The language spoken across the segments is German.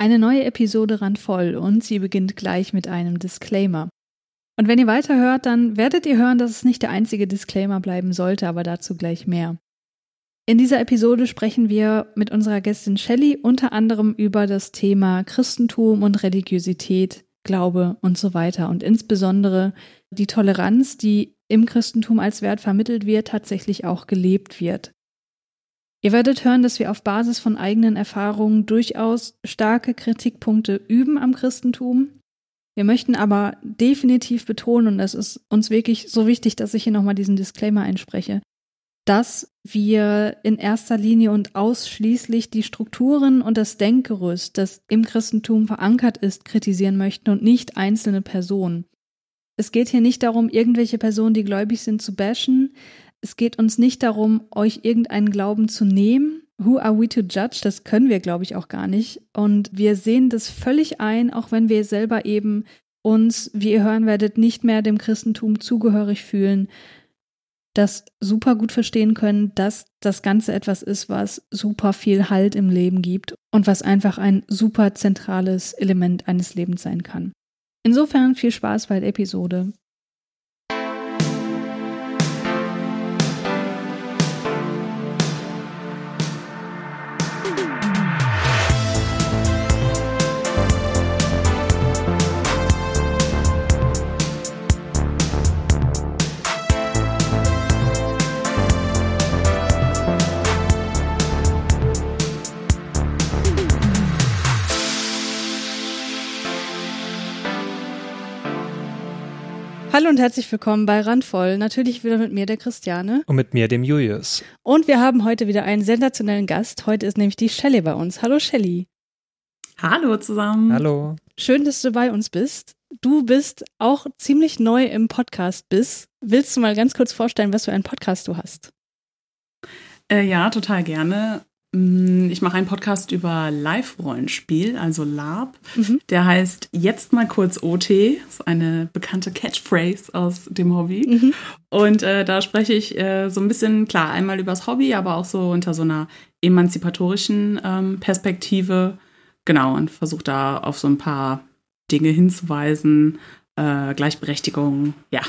Eine neue Episode ran voll und sie beginnt gleich mit einem Disclaimer. Und wenn ihr weiterhört, dann werdet ihr hören, dass es nicht der einzige Disclaimer bleiben sollte, aber dazu gleich mehr. In dieser Episode sprechen wir mit unserer Gästin Shelley unter anderem über das Thema Christentum und Religiosität, Glaube und so weiter und insbesondere die Toleranz, die im Christentum als Wert vermittelt wird, tatsächlich auch gelebt wird. Ihr werdet hören, dass wir auf Basis von eigenen Erfahrungen durchaus starke Kritikpunkte üben am Christentum. Wir möchten aber definitiv betonen, und das ist uns wirklich so wichtig, dass ich hier nochmal diesen Disclaimer einspreche, dass wir in erster Linie und ausschließlich die Strukturen und das Denkgerüst, das im Christentum verankert ist, kritisieren möchten und nicht einzelne Personen. Es geht hier nicht darum, irgendwelche Personen, die gläubig sind, zu bashen. Es geht uns nicht darum, euch irgendeinen Glauben zu nehmen. Who are we to judge? Das können wir, glaube ich, auch gar nicht. Und wir sehen das völlig ein, auch wenn wir selber eben uns, wie ihr hören werdet, nicht mehr dem Christentum zugehörig fühlen, das super gut verstehen können, dass das Ganze etwas ist, was super viel Halt im Leben gibt und was einfach ein super zentrales Element eines Lebens sein kann. Insofern viel Spaß bei der Episode. Hallo und herzlich willkommen bei Randvoll. Natürlich wieder mit mir, der Christiane. Und mit mir, dem Julius. Und wir haben heute wieder einen sensationellen Gast. Heute ist nämlich die Shelley bei uns. Hallo Shelley. Hallo zusammen. Hallo. Schön, dass du bei uns bist. Du bist auch ziemlich neu im Podcast bist. Willst du mal ganz kurz vorstellen, was für einen Podcast du hast? Äh, ja, total gerne. Mm, ich mache einen Podcast über Live-Rollenspiel, also LARP. Mhm. Der heißt Jetzt mal kurz OT. Das ist eine bekannte Catchphrase aus dem Hobby. Mhm. Und äh, da spreche ich äh, so ein bisschen, klar, einmal übers Hobby, aber auch so unter so einer emanzipatorischen ähm, Perspektive. Genau, und versuche da auf so ein paar Dinge hinzuweisen. Äh, Gleichberechtigung, ja,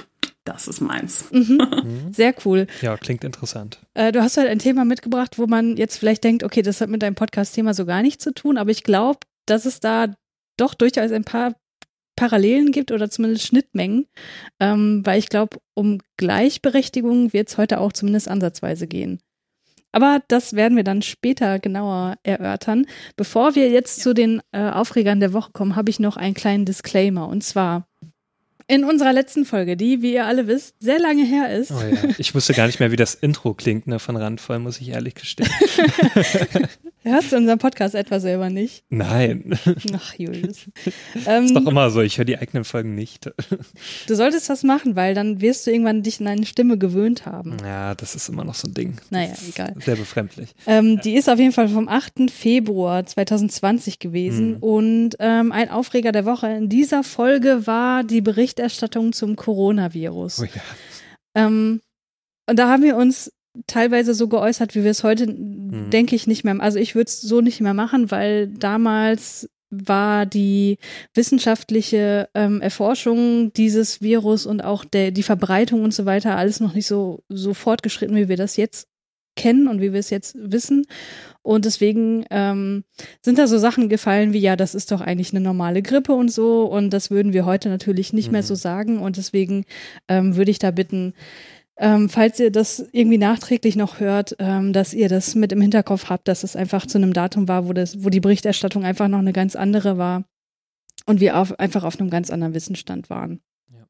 das ist meins. Mhm. Sehr cool. Ja, klingt interessant. Äh, du hast halt ein Thema mitgebracht, wo man jetzt vielleicht denkt, okay, das hat mit deinem Podcast-Thema so gar nichts zu tun, aber ich glaube, dass es da doch durchaus ein paar Parallelen gibt oder zumindest Schnittmengen, ähm, weil ich glaube, um Gleichberechtigung wird es heute auch zumindest ansatzweise gehen. Aber das werden wir dann später genauer erörtern. Bevor wir jetzt ja. zu den äh, Aufregern der Woche kommen, habe ich noch einen kleinen Disclaimer. Und zwar, in unserer letzten Folge, die, wie ihr alle wisst, sehr lange her ist. Oh ja. Ich wusste gar nicht mehr, wie das Intro klingt, ne, von Randvoll, muss ich ehrlich gestehen. Hörst du unseren Podcast etwa selber nicht? Nein. Ach, Julius. Ähm, ist doch immer so, ich höre die eigenen Folgen nicht. Du solltest das machen, weil dann wirst du irgendwann dich an deine Stimme gewöhnt haben. Ja, das ist immer noch so ein Ding. Naja, egal. Sehr befremdlich. Ähm, die ist auf jeden Fall vom 8. Februar 2020 gewesen hm. und ähm, ein Aufreger der Woche in dieser Folge war die Berichterstattung zum Coronavirus. Oh ja. Ähm, und da haben wir uns teilweise so geäußert, wie wir es heute, mhm. denke ich, nicht mehr. Also ich würde es so nicht mehr machen, weil damals war die wissenschaftliche ähm, Erforschung dieses Virus und auch der, die Verbreitung und so weiter alles noch nicht so, so fortgeschritten, wie wir das jetzt kennen und wie wir es jetzt wissen. Und deswegen ähm, sind da so Sachen gefallen wie, ja, das ist doch eigentlich eine normale Grippe und so. Und das würden wir heute natürlich nicht mhm. mehr so sagen. Und deswegen ähm, würde ich da bitten, ähm, falls ihr das irgendwie nachträglich noch hört, ähm, dass ihr das mit im Hinterkopf habt, dass es einfach zu einem Datum war, wo, das, wo die Berichterstattung einfach noch eine ganz andere war und wir auf, einfach auf einem ganz anderen Wissensstand waren. Ja.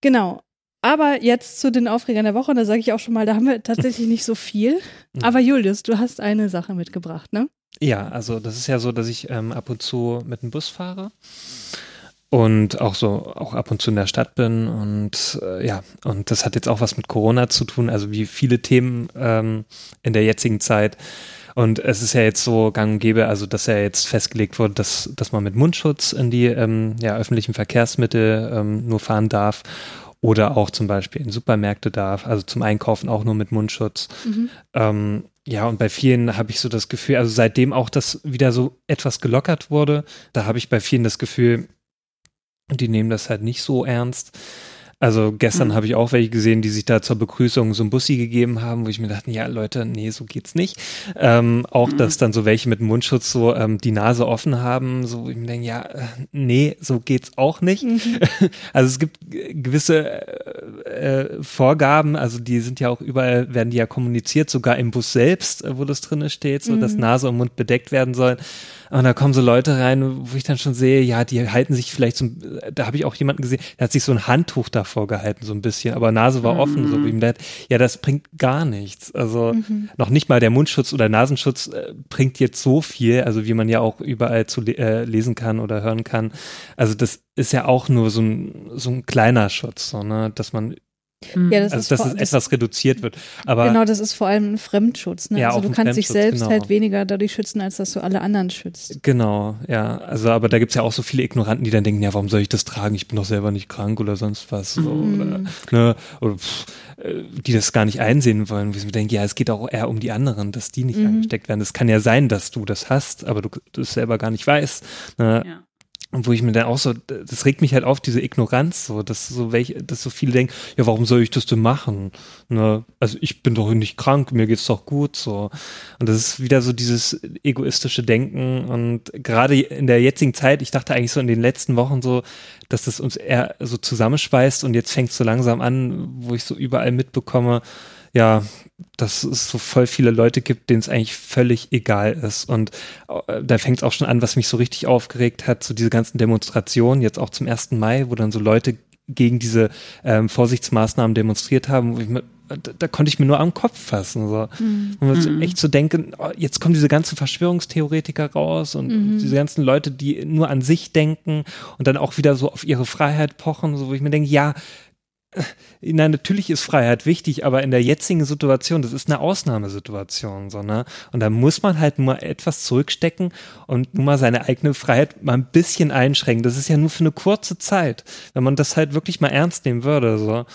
Genau. Aber jetzt zu den Aufregern der Woche, da sage ich auch schon mal, da haben wir tatsächlich nicht so viel. Mhm. Aber Julius, du hast eine Sache mitgebracht, ne? Ja, also das ist ja so, dass ich ähm, ab und zu mit dem Bus fahre und auch so auch ab und zu in der Stadt bin und äh, ja und das hat jetzt auch was mit Corona zu tun also wie viele Themen ähm, in der jetzigen Zeit und es ist ja jetzt so gang und gäbe also dass ja jetzt festgelegt wurde dass dass man mit Mundschutz in die ähm, ja, öffentlichen Verkehrsmittel ähm, nur fahren darf oder auch zum Beispiel in Supermärkte darf also zum Einkaufen auch nur mit Mundschutz mhm. ähm, ja, und bei vielen habe ich so das Gefühl, also seitdem auch das wieder so etwas gelockert wurde, da habe ich bei vielen das Gefühl, die nehmen das halt nicht so ernst. Also gestern mhm. habe ich auch welche gesehen, die sich da zur Begrüßung so ein Bussi gegeben haben, wo ich mir dachte, ja Leute, nee, so geht's nicht. Ähm, auch, mhm. dass dann so welche mit Mundschutz so ähm, die Nase offen haben, so wo ich mir denke, ja, äh, nee, so geht's auch nicht. Mhm. Also es gibt gewisse äh, äh, Vorgaben, also die sind ja auch überall, werden die ja kommuniziert, sogar im Bus selbst, äh, wo das drinne steht, so dass mhm. Nase und Mund bedeckt werden sollen. Und da kommen so Leute rein, wo ich dann schon sehe, ja, die halten sich vielleicht so, da habe ich auch jemanden gesehen, der hat sich so ein Handtuch davor gehalten, so ein bisschen, aber Nase war offen, mhm. so wie ihm das. Ja, das bringt gar nichts. Also mhm. noch nicht mal der Mundschutz oder Nasenschutz äh, bringt jetzt so viel, also wie man ja auch überall zu äh, lesen kann oder hören kann. Also das ist ja auch nur so ein, so ein kleiner Schutz, so, ne, dass man. Ja, das also, dass es das, etwas reduziert wird. Aber genau, das ist vor allem ein Fremdschutz. Ne? Ja, also du kannst dich selbst genau. halt weniger dadurch schützen, als dass du alle anderen schützt. Genau, ja. Also, aber da gibt's ja auch so viele Ignoranten, die dann denken, ja, warum soll ich das tragen? Ich bin doch selber nicht krank oder sonst was. So, mhm. oder, ne, oder pff, äh, die das gar nicht einsehen wollen, wie sie denken, ja, es geht auch eher um die anderen, dass die nicht mhm. angesteckt werden. Es kann ja sein, dass du das hast, aber du das selber gar nicht weißt. Ne? Ja. Und wo ich mir dann auch so, das regt mich halt auf, diese Ignoranz, so, dass so welche, dass so viele denken, ja, warum soll ich das denn machen? Ne? Also ich bin doch nicht krank, mir geht's doch gut, so. Und das ist wieder so dieses egoistische Denken und gerade in der jetzigen Zeit, ich dachte eigentlich so in den letzten Wochen so, dass das uns eher so zusammenschweißt und jetzt fängt es so langsam an, wo ich so überall mitbekomme, ja, dass es so voll viele Leute gibt, denen es eigentlich völlig egal ist. Und äh, da fängt es auch schon an, was mich so richtig aufgeregt hat, so diese ganzen Demonstrationen, jetzt auch zum 1. Mai, wo dann so Leute gegen diese ähm, Vorsichtsmaßnahmen demonstriert haben, wo ich mir, da, da, konnte ich mir nur am Kopf fassen. So. Mhm. Und mhm. echt zu so denken, oh, jetzt kommen diese ganzen Verschwörungstheoretiker raus und mhm. diese ganzen Leute, die nur an sich denken und dann auch wieder so auf ihre Freiheit pochen, so wo ich mir denke, ja, Nein, natürlich ist Freiheit wichtig, aber in der jetzigen Situation, das ist eine Ausnahmesituation, so, ne? Und da muss man halt nur etwas zurückstecken und nur mal seine eigene Freiheit mal ein bisschen einschränken. Das ist ja nur für eine kurze Zeit. Wenn man das halt wirklich mal ernst nehmen würde, so,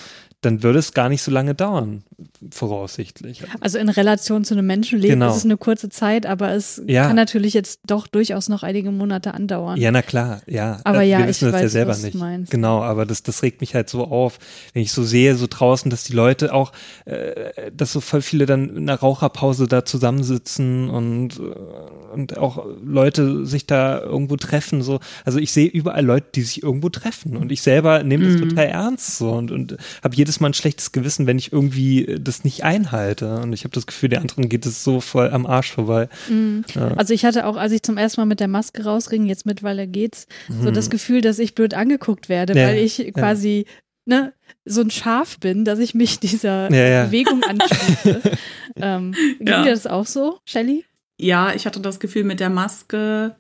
dann würde es gar nicht so lange dauern, voraussichtlich. Also in Relation zu einem Menschenleben genau. ist es eine kurze Zeit, aber es ja. kann natürlich jetzt doch durchaus noch einige Monate andauern. Ja, na klar, ja. Aber ja, wir wissen ich das weiß, ja selber nicht. Meinst. Genau, aber das, das regt mich halt so auf, wenn ich so sehe, so draußen, dass die Leute auch, äh, dass so voll viele dann in einer Raucherpause da zusammensitzen und, äh, und auch Leute sich da irgendwo treffen. So. Also ich sehe überall Leute, die sich irgendwo treffen und ich selber nehme das mhm. total ernst so und, und habe jedes Mal ein schlechtes Gewissen, wenn ich irgendwie das nicht einhalte. Und ich habe das Gefühl, der anderen geht es so voll am Arsch vorbei. Mhm. Ja. Also ich hatte auch, als ich zum ersten Mal mit der Maske rausging, jetzt mittlerweile geht's, mhm. so das Gefühl, dass ich blöd angeguckt werde, ja. weil ich quasi ja. ne, so ein Schaf bin, dass ich mich dieser Bewegung anschließe. ähm, ging dir das auch so, Shelly? Ja, ich hatte das Gefühl, mit der Maske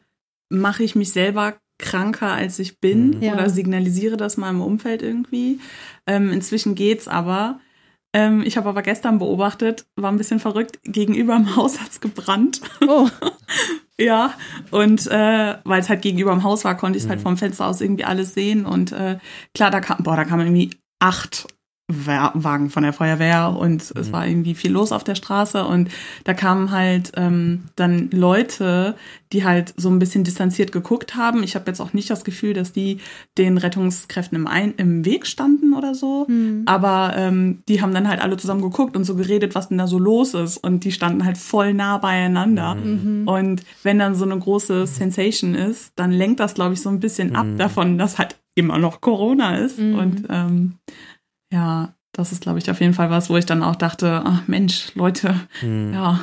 mache ich mich selber kranker, als ich bin mhm. oder signalisiere das mal im Umfeld irgendwie. Ähm, inzwischen geht's aber. Ähm, ich habe aber gestern beobachtet, war ein bisschen verrückt, gegenüber im Haus hat's gebrannt. Oh. ja, und äh, weil es halt gegenüber im Haus war, konnte ich es halt mhm. halt vom Fenster aus irgendwie alles sehen. Und äh, klar, da kam, boah, da kamen irgendwie acht Wagen von der Feuerwehr und mhm. es war irgendwie viel los auf der Straße und da kamen halt ähm, dann Leute, die halt so ein bisschen distanziert geguckt haben. Ich habe jetzt auch nicht das Gefühl, dass die den Rettungskräften im, ein im Weg standen oder so, mhm. aber ähm, die haben dann halt alle zusammen geguckt und so geredet, was denn da so los ist und die standen halt voll nah beieinander mhm. und wenn dann so eine große Sensation ist, dann lenkt das glaube ich so ein bisschen ab mhm. davon, dass halt immer noch Corona ist mhm. und ähm, ja, das ist, glaube ich, auf jeden Fall was, wo ich dann auch dachte, ach Mensch, Leute, hm. ja.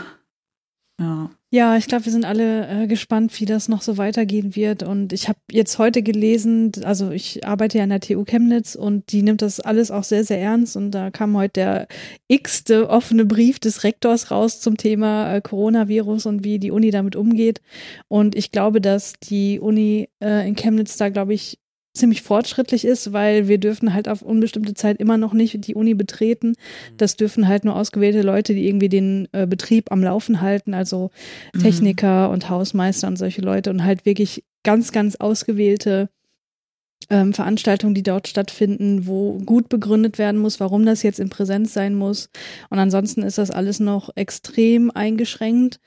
Ja. Ja, ich glaube, wir sind alle äh, gespannt, wie das noch so weitergehen wird. Und ich habe jetzt heute gelesen, also ich arbeite ja an der TU Chemnitz und die nimmt das alles auch sehr, sehr ernst. Und da kam heute der x-te offene Brief des Rektors raus zum Thema äh, Coronavirus und wie die Uni damit umgeht. Und ich glaube, dass die Uni äh, in Chemnitz da, glaube ich, ziemlich fortschrittlich ist, weil wir dürfen halt auf unbestimmte Zeit immer noch nicht die Uni betreten. Mhm. Das dürfen halt nur ausgewählte Leute, die irgendwie den äh, Betrieb am Laufen halten, also mhm. Techniker mhm. und Hausmeister und solche Leute und halt wirklich ganz, ganz ausgewählte ähm, Veranstaltungen, die dort stattfinden, wo gut begründet werden muss, warum das jetzt in Präsenz sein muss. Und ansonsten ist das alles noch extrem eingeschränkt.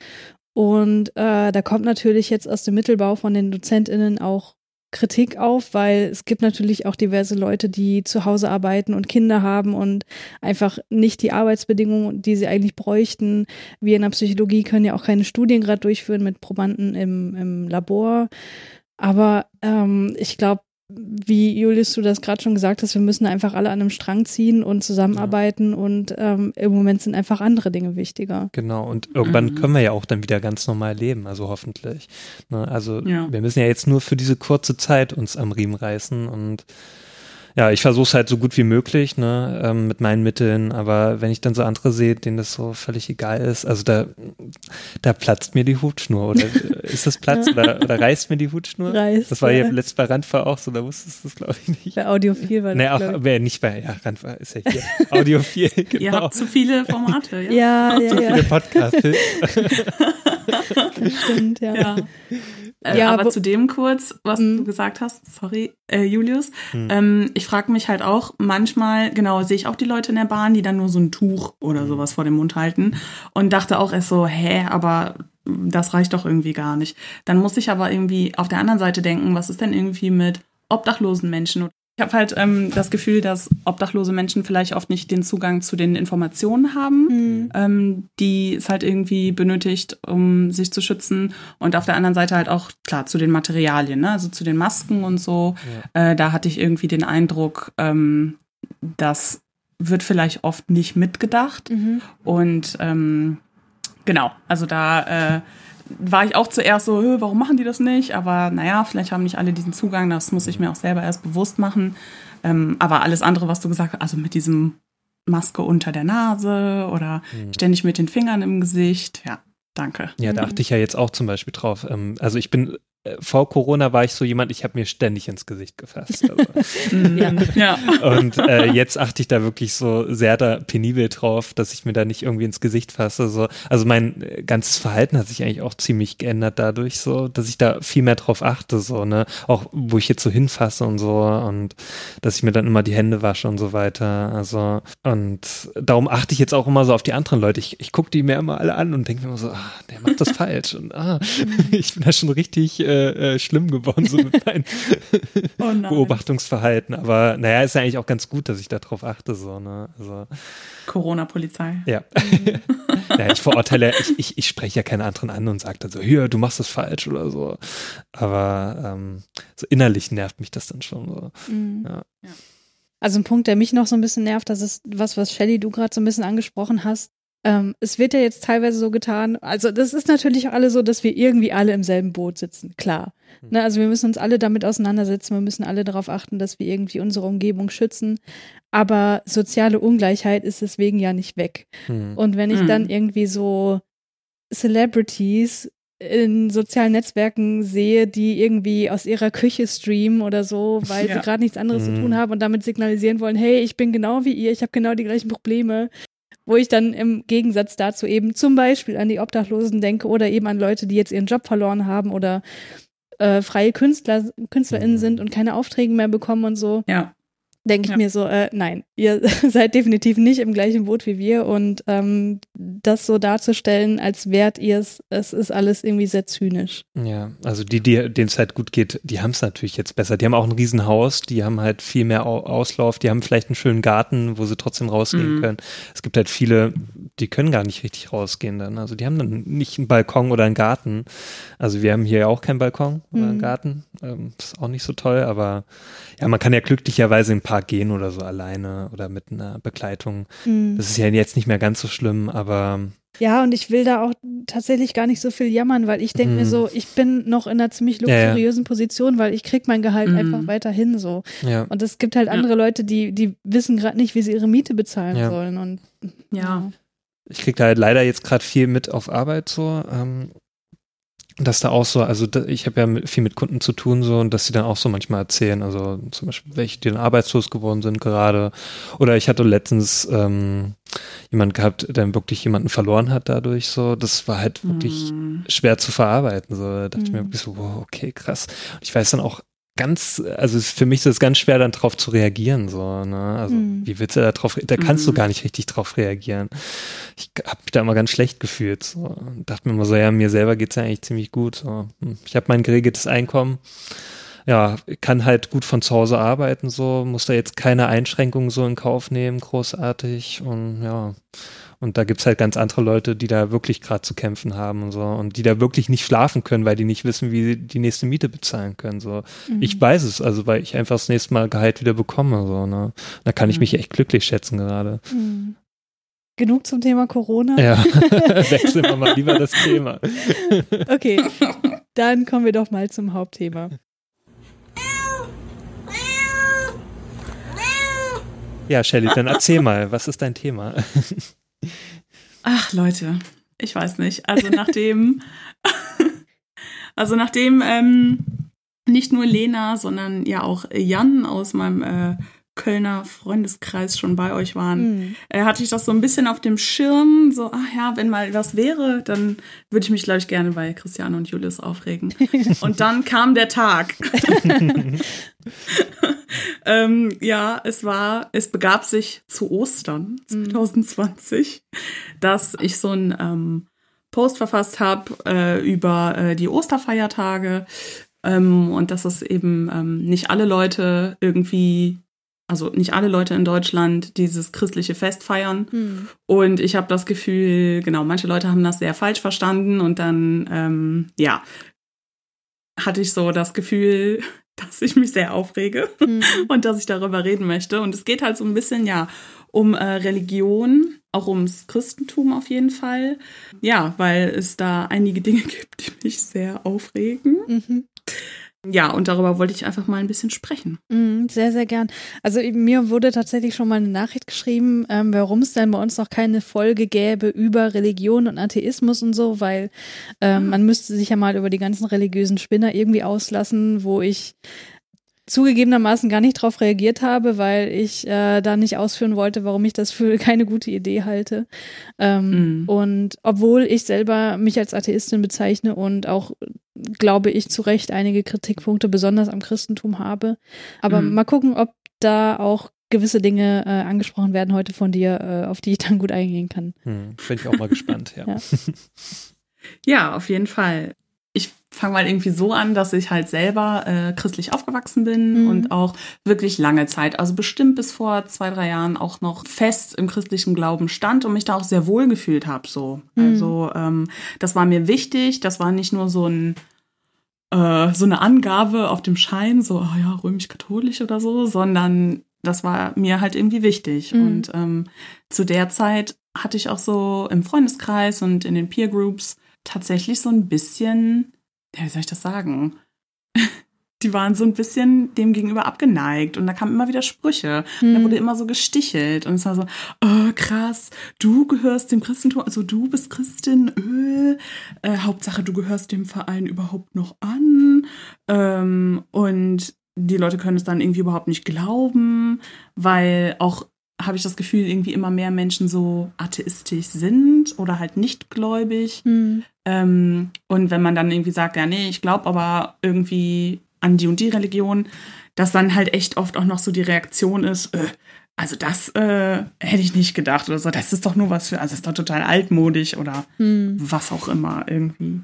Und äh, da kommt natürlich jetzt aus dem Mittelbau von den DozentInnen auch Kritik auf, weil es gibt natürlich auch diverse Leute, die zu Hause arbeiten und Kinder haben und einfach nicht die Arbeitsbedingungen, die sie eigentlich bräuchten. Wir in der Psychologie können ja auch keine Studien gerade durchführen mit Probanden im, im Labor. Aber ähm, ich glaube, wie Julius, du das gerade schon gesagt hast, wir müssen einfach alle an einem Strang ziehen und zusammenarbeiten ja. und ähm, im Moment sind einfach andere Dinge wichtiger. Genau, und irgendwann mhm. können wir ja auch dann wieder ganz normal leben, also hoffentlich. Ne, also ja. wir müssen ja jetzt nur für diese kurze Zeit uns am Riemen reißen und ja, ich versuche es halt so gut wie möglich, ne, ähm, mit meinen Mitteln, aber wenn ich dann so andere sehe, denen das so völlig egal ist, also da, da platzt mir die Hutschnur oder ist das Platz oder, oder reißt mir die Hutschnur? Reißt, das war ja letztes bei Randfahr auch so, da wusstest du das glaube ich nicht. Bei Audiophil war das, nee, auch, äh, nicht bei, ja, Randfahr ist ja hier, Audiophil, genau. Ihr habt zu viele Formate, ja. Ja, ja, Zu ja. viele Podcasts. Stimmt, ja. ja. Äh, ja, aber zu dem kurz, was du mhm. gesagt hast, sorry, äh, Julius. Mhm. Ähm, ich frage mich halt auch manchmal, genau, sehe ich auch die Leute in der Bahn, die dann nur so ein Tuch oder mhm. sowas vor dem Mund halten und dachte auch erst so, hä, aber das reicht doch irgendwie gar nicht. Dann muss ich aber irgendwie auf der anderen Seite denken, was ist denn irgendwie mit obdachlosen Menschen ich habe halt ähm, das Gefühl, dass obdachlose Menschen vielleicht oft nicht den Zugang zu den Informationen haben, mhm. ähm, die es halt irgendwie benötigt, um sich zu schützen. Und auf der anderen Seite halt auch, klar, zu den Materialien, ne? also zu den Masken und so. Ja. Äh, da hatte ich irgendwie den Eindruck, ähm, das wird vielleicht oft nicht mitgedacht. Mhm. Und ähm, genau, also da... Äh, war ich auch zuerst so, warum machen die das nicht? Aber naja, vielleicht haben nicht alle diesen Zugang, das muss ich mir auch selber erst bewusst machen. Ähm, aber alles andere, was du gesagt hast, also mit diesem Maske unter der Nase oder mhm. ständig mit den Fingern im Gesicht, ja, danke. Ja, da achte ich ja jetzt auch zum Beispiel drauf. Ähm, also ich bin vor Corona war ich so jemand, ich habe mir ständig ins Gesicht gefasst. Also. ja. ja. Und äh, jetzt achte ich da wirklich so sehr da penibel drauf, dass ich mir da nicht irgendwie ins Gesicht fasse. So. Also mein äh, ganzes Verhalten hat sich eigentlich auch ziemlich geändert dadurch, so, dass ich da viel mehr drauf achte, so, ne? Auch wo ich jetzt so hinfasse und so und dass ich mir dann immer die Hände wasche und so weiter. Also, und darum achte ich jetzt auch immer so auf die anderen Leute. Ich, ich gucke die mir immer alle an und denke mir immer so, ah, der macht das falsch. Und ah, ich bin da schon richtig. Äh, äh, schlimm geworden, so mit meinem oh Beobachtungsverhalten. Aber naja, ist ja eigentlich auch ganz gut, dass ich darauf achte. So, ne? also, Corona-Polizei. Ja. ja, ich verurteile, ich, ich, ich spreche ja keine anderen an und sage dann so, hier, du machst das falsch oder so. Aber ähm, so innerlich nervt mich das dann schon so. Mhm. Ja. ja. Also ein Punkt, der mich noch so ein bisschen nervt, das ist was, was Shelly du gerade so ein bisschen angesprochen hast. Ähm, es wird ja jetzt teilweise so getan, also das ist natürlich auch alle so, dass wir irgendwie alle im selben Boot sitzen, klar. Mhm. Ne, also wir müssen uns alle damit auseinandersetzen, wir müssen alle darauf achten, dass wir irgendwie unsere Umgebung schützen. Aber soziale Ungleichheit ist deswegen ja nicht weg. Mhm. Und wenn ich mhm. dann irgendwie so Celebrities in sozialen Netzwerken sehe, die irgendwie aus ihrer Küche streamen oder so, weil ja. sie gerade nichts anderes mhm. zu tun haben und damit signalisieren wollen, hey, ich bin genau wie ihr, ich habe genau die gleichen Probleme wo ich dann im Gegensatz dazu eben zum Beispiel an die Obdachlosen denke oder eben an Leute, die jetzt ihren Job verloren haben oder äh, freie Künstler, KünstlerInnen sind und keine Aufträge mehr bekommen und so. Ja denke ich ja. mir so, äh, nein, ihr seid definitiv nicht im gleichen Boot wie wir und ähm, das so darzustellen, als wärt ihr es, es ist alles irgendwie sehr zynisch. Ja, also die, die denen es halt gut geht, die haben es natürlich jetzt besser. Die haben auch ein Riesenhaus, die haben halt viel mehr Auslauf, die haben vielleicht einen schönen Garten, wo sie trotzdem rausgehen mhm. können. Es gibt halt viele, die können gar nicht richtig rausgehen dann. Also die haben dann nicht einen Balkon oder einen Garten. Also wir haben hier ja auch keinen Balkon oder einen mhm. Garten. Ähm, ist auch nicht so toll, aber ja, man kann ja glücklicherweise ein Park gehen oder so alleine oder mit einer Begleitung. Mhm. Das ist ja jetzt nicht mehr ganz so schlimm, aber ja, und ich will da auch tatsächlich gar nicht so viel jammern, weil ich denke mm. mir mhm. so, ich bin noch in einer ziemlich luxuriösen ja, ja. Position, weil ich krieg mein Gehalt mm. einfach weiterhin so. Ja. Und es gibt halt andere Leute, die, die wissen gerade nicht, wie sie ihre Miete bezahlen sollen. Und ja. Ich krieg da halt leider jetzt gerade viel mit auf Arbeit so. Ähm, dass da auch so, also ich habe ja viel mit Kunden zu tun so und dass sie dann auch so manchmal erzählen, also zum Beispiel welche, die dann arbeitslos geworden sind gerade. Oder ich hatte letztens ähm, jemand gehabt, der wirklich jemanden verloren hat dadurch so. Das war halt wirklich mm. schwer zu verarbeiten. So da dachte mm. ich mir mhm. wirklich so, wow, okay, krass. Und ich weiß dann auch ganz, also für mich ist es ganz schwer, dann drauf zu reagieren. So, ne? Also mhm. wie willst du da drauf, da kannst mhm. du gar nicht richtig drauf reagieren. Ich habe mich da immer ganz schlecht gefühlt. So. Und dachte mir immer so, ja, mir selber geht's ja eigentlich ziemlich gut. So. Hm, ich habe mein geregeltes Einkommen. Ja, kann halt gut von zu Hause arbeiten, so, muss da jetzt keine Einschränkungen so in Kauf nehmen, großartig. Und ja, und da gibt's halt ganz andere Leute, die da wirklich gerade zu kämpfen haben und so und die da wirklich nicht schlafen können, weil die nicht wissen, wie sie die nächste Miete bezahlen können. So. Mhm. Ich weiß es, also weil ich einfach das nächste Mal Gehalt wieder bekomme. So, ne? Da kann ich mich mhm. echt glücklich schätzen gerade. Mhm. Genug zum Thema Corona. Ja, wechseln wir mal lieber das Thema. okay, dann kommen wir doch mal zum Hauptthema. Ja, Shelly, dann erzähl mal, was ist dein Thema? Ach, Leute, ich weiß nicht. Also nachdem, also nachdem ähm, nicht nur Lena, sondern ja auch Jan aus meinem äh, Kölner Freundeskreis schon bei euch waren, mhm. äh, hatte ich das so ein bisschen auf dem Schirm. So, ach ja, wenn mal was wäre, dann würde ich mich, glaube ich, gerne bei Christiane und Julius aufregen. und dann kam der Tag. ähm, ja, es war, es begab sich zu Ostern 2020, mhm. dass ich so ein ähm, Post verfasst habe äh, über äh, die Osterfeiertage ähm, und dass es eben ähm, nicht alle Leute irgendwie also nicht alle Leute in Deutschland dieses christliche Fest feiern. Mhm. Und ich habe das Gefühl, genau, manche Leute haben das sehr falsch verstanden und dann, ähm, ja, hatte ich so das Gefühl, dass ich mich sehr aufrege mhm. und dass ich darüber reden möchte. Und es geht halt so ein bisschen, ja, um äh, Religion, auch ums Christentum auf jeden Fall. Ja, weil es da einige Dinge gibt, die mich sehr aufregen. Mhm. Ja, und darüber wollte ich einfach mal ein bisschen sprechen. Mm, sehr, sehr gern. Also mir wurde tatsächlich schon mal eine Nachricht geschrieben, ähm, warum es denn bei uns noch keine Folge gäbe über Religion und Atheismus und so, weil ähm, ah. man müsste sich ja mal über die ganzen religiösen Spinner irgendwie auslassen, wo ich zugegebenermaßen gar nicht darauf reagiert habe, weil ich äh, da nicht ausführen wollte, warum ich das für keine gute Idee halte. Ähm, mm. Und obwohl ich selber mich als Atheistin bezeichne und auch, glaube ich, zu Recht einige Kritikpunkte besonders am Christentum habe. Aber mm. mal gucken, ob da auch gewisse Dinge äh, angesprochen werden heute von dir, äh, auf die ich dann gut eingehen kann. Hm, bin ich auch mal gespannt, ja. ja. Ja, auf jeden Fall fange mal irgendwie so an, dass ich halt selber äh, christlich aufgewachsen bin mhm. und auch wirklich lange Zeit, also bestimmt bis vor zwei, drei Jahren auch noch fest im christlichen Glauben stand und mich da auch sehr wohl gefühlt habe. So. Mhm. Also ähm, das war mir wichtig, das war nicht nur so ein äh, so eine Angabe auf dem Schein, so, oh ja, römisch-katholisch oder so, sondern das war mir halt irgendwie wichtig. Mhm. Und ähm, zu der Zeit hatte ich auch so im Freundeskreis und in den Peer Groups tatsächlich so ein bisschen, ja, wie soll ich das sagen? Die waren so ein bisschen dem gegenüber abgeneigt und da kamen immer wieder Sprüche. Hm. Und da hm. wurde immer so gestichelt und es war so, oh, krass, du gehörst dem Christentum, also du bist Christin, öh, äh, Hauptsache du gehörst dem Verein überhaupt noch an. Ähm, und die Leute können es dann irgendwie überhaupt nicht glauben, weil auch habe ich das Gefühl, irgendwie immer mehr Menschen so atheistisch sind oder halt nicht gläubig. Mhm. Ähm, und wenn man dann irgendwie sagt, ja, nee, ich glaube aber irgendwie an die und die Religion, dass dann halt echt oft auch noch so die Reaktion ist, äh, also das äh, hätte ich nicht gedacht oder so, das ist doch nur was für, also das ist doch total altmodisch oder mhm. was auch immer irgendwie.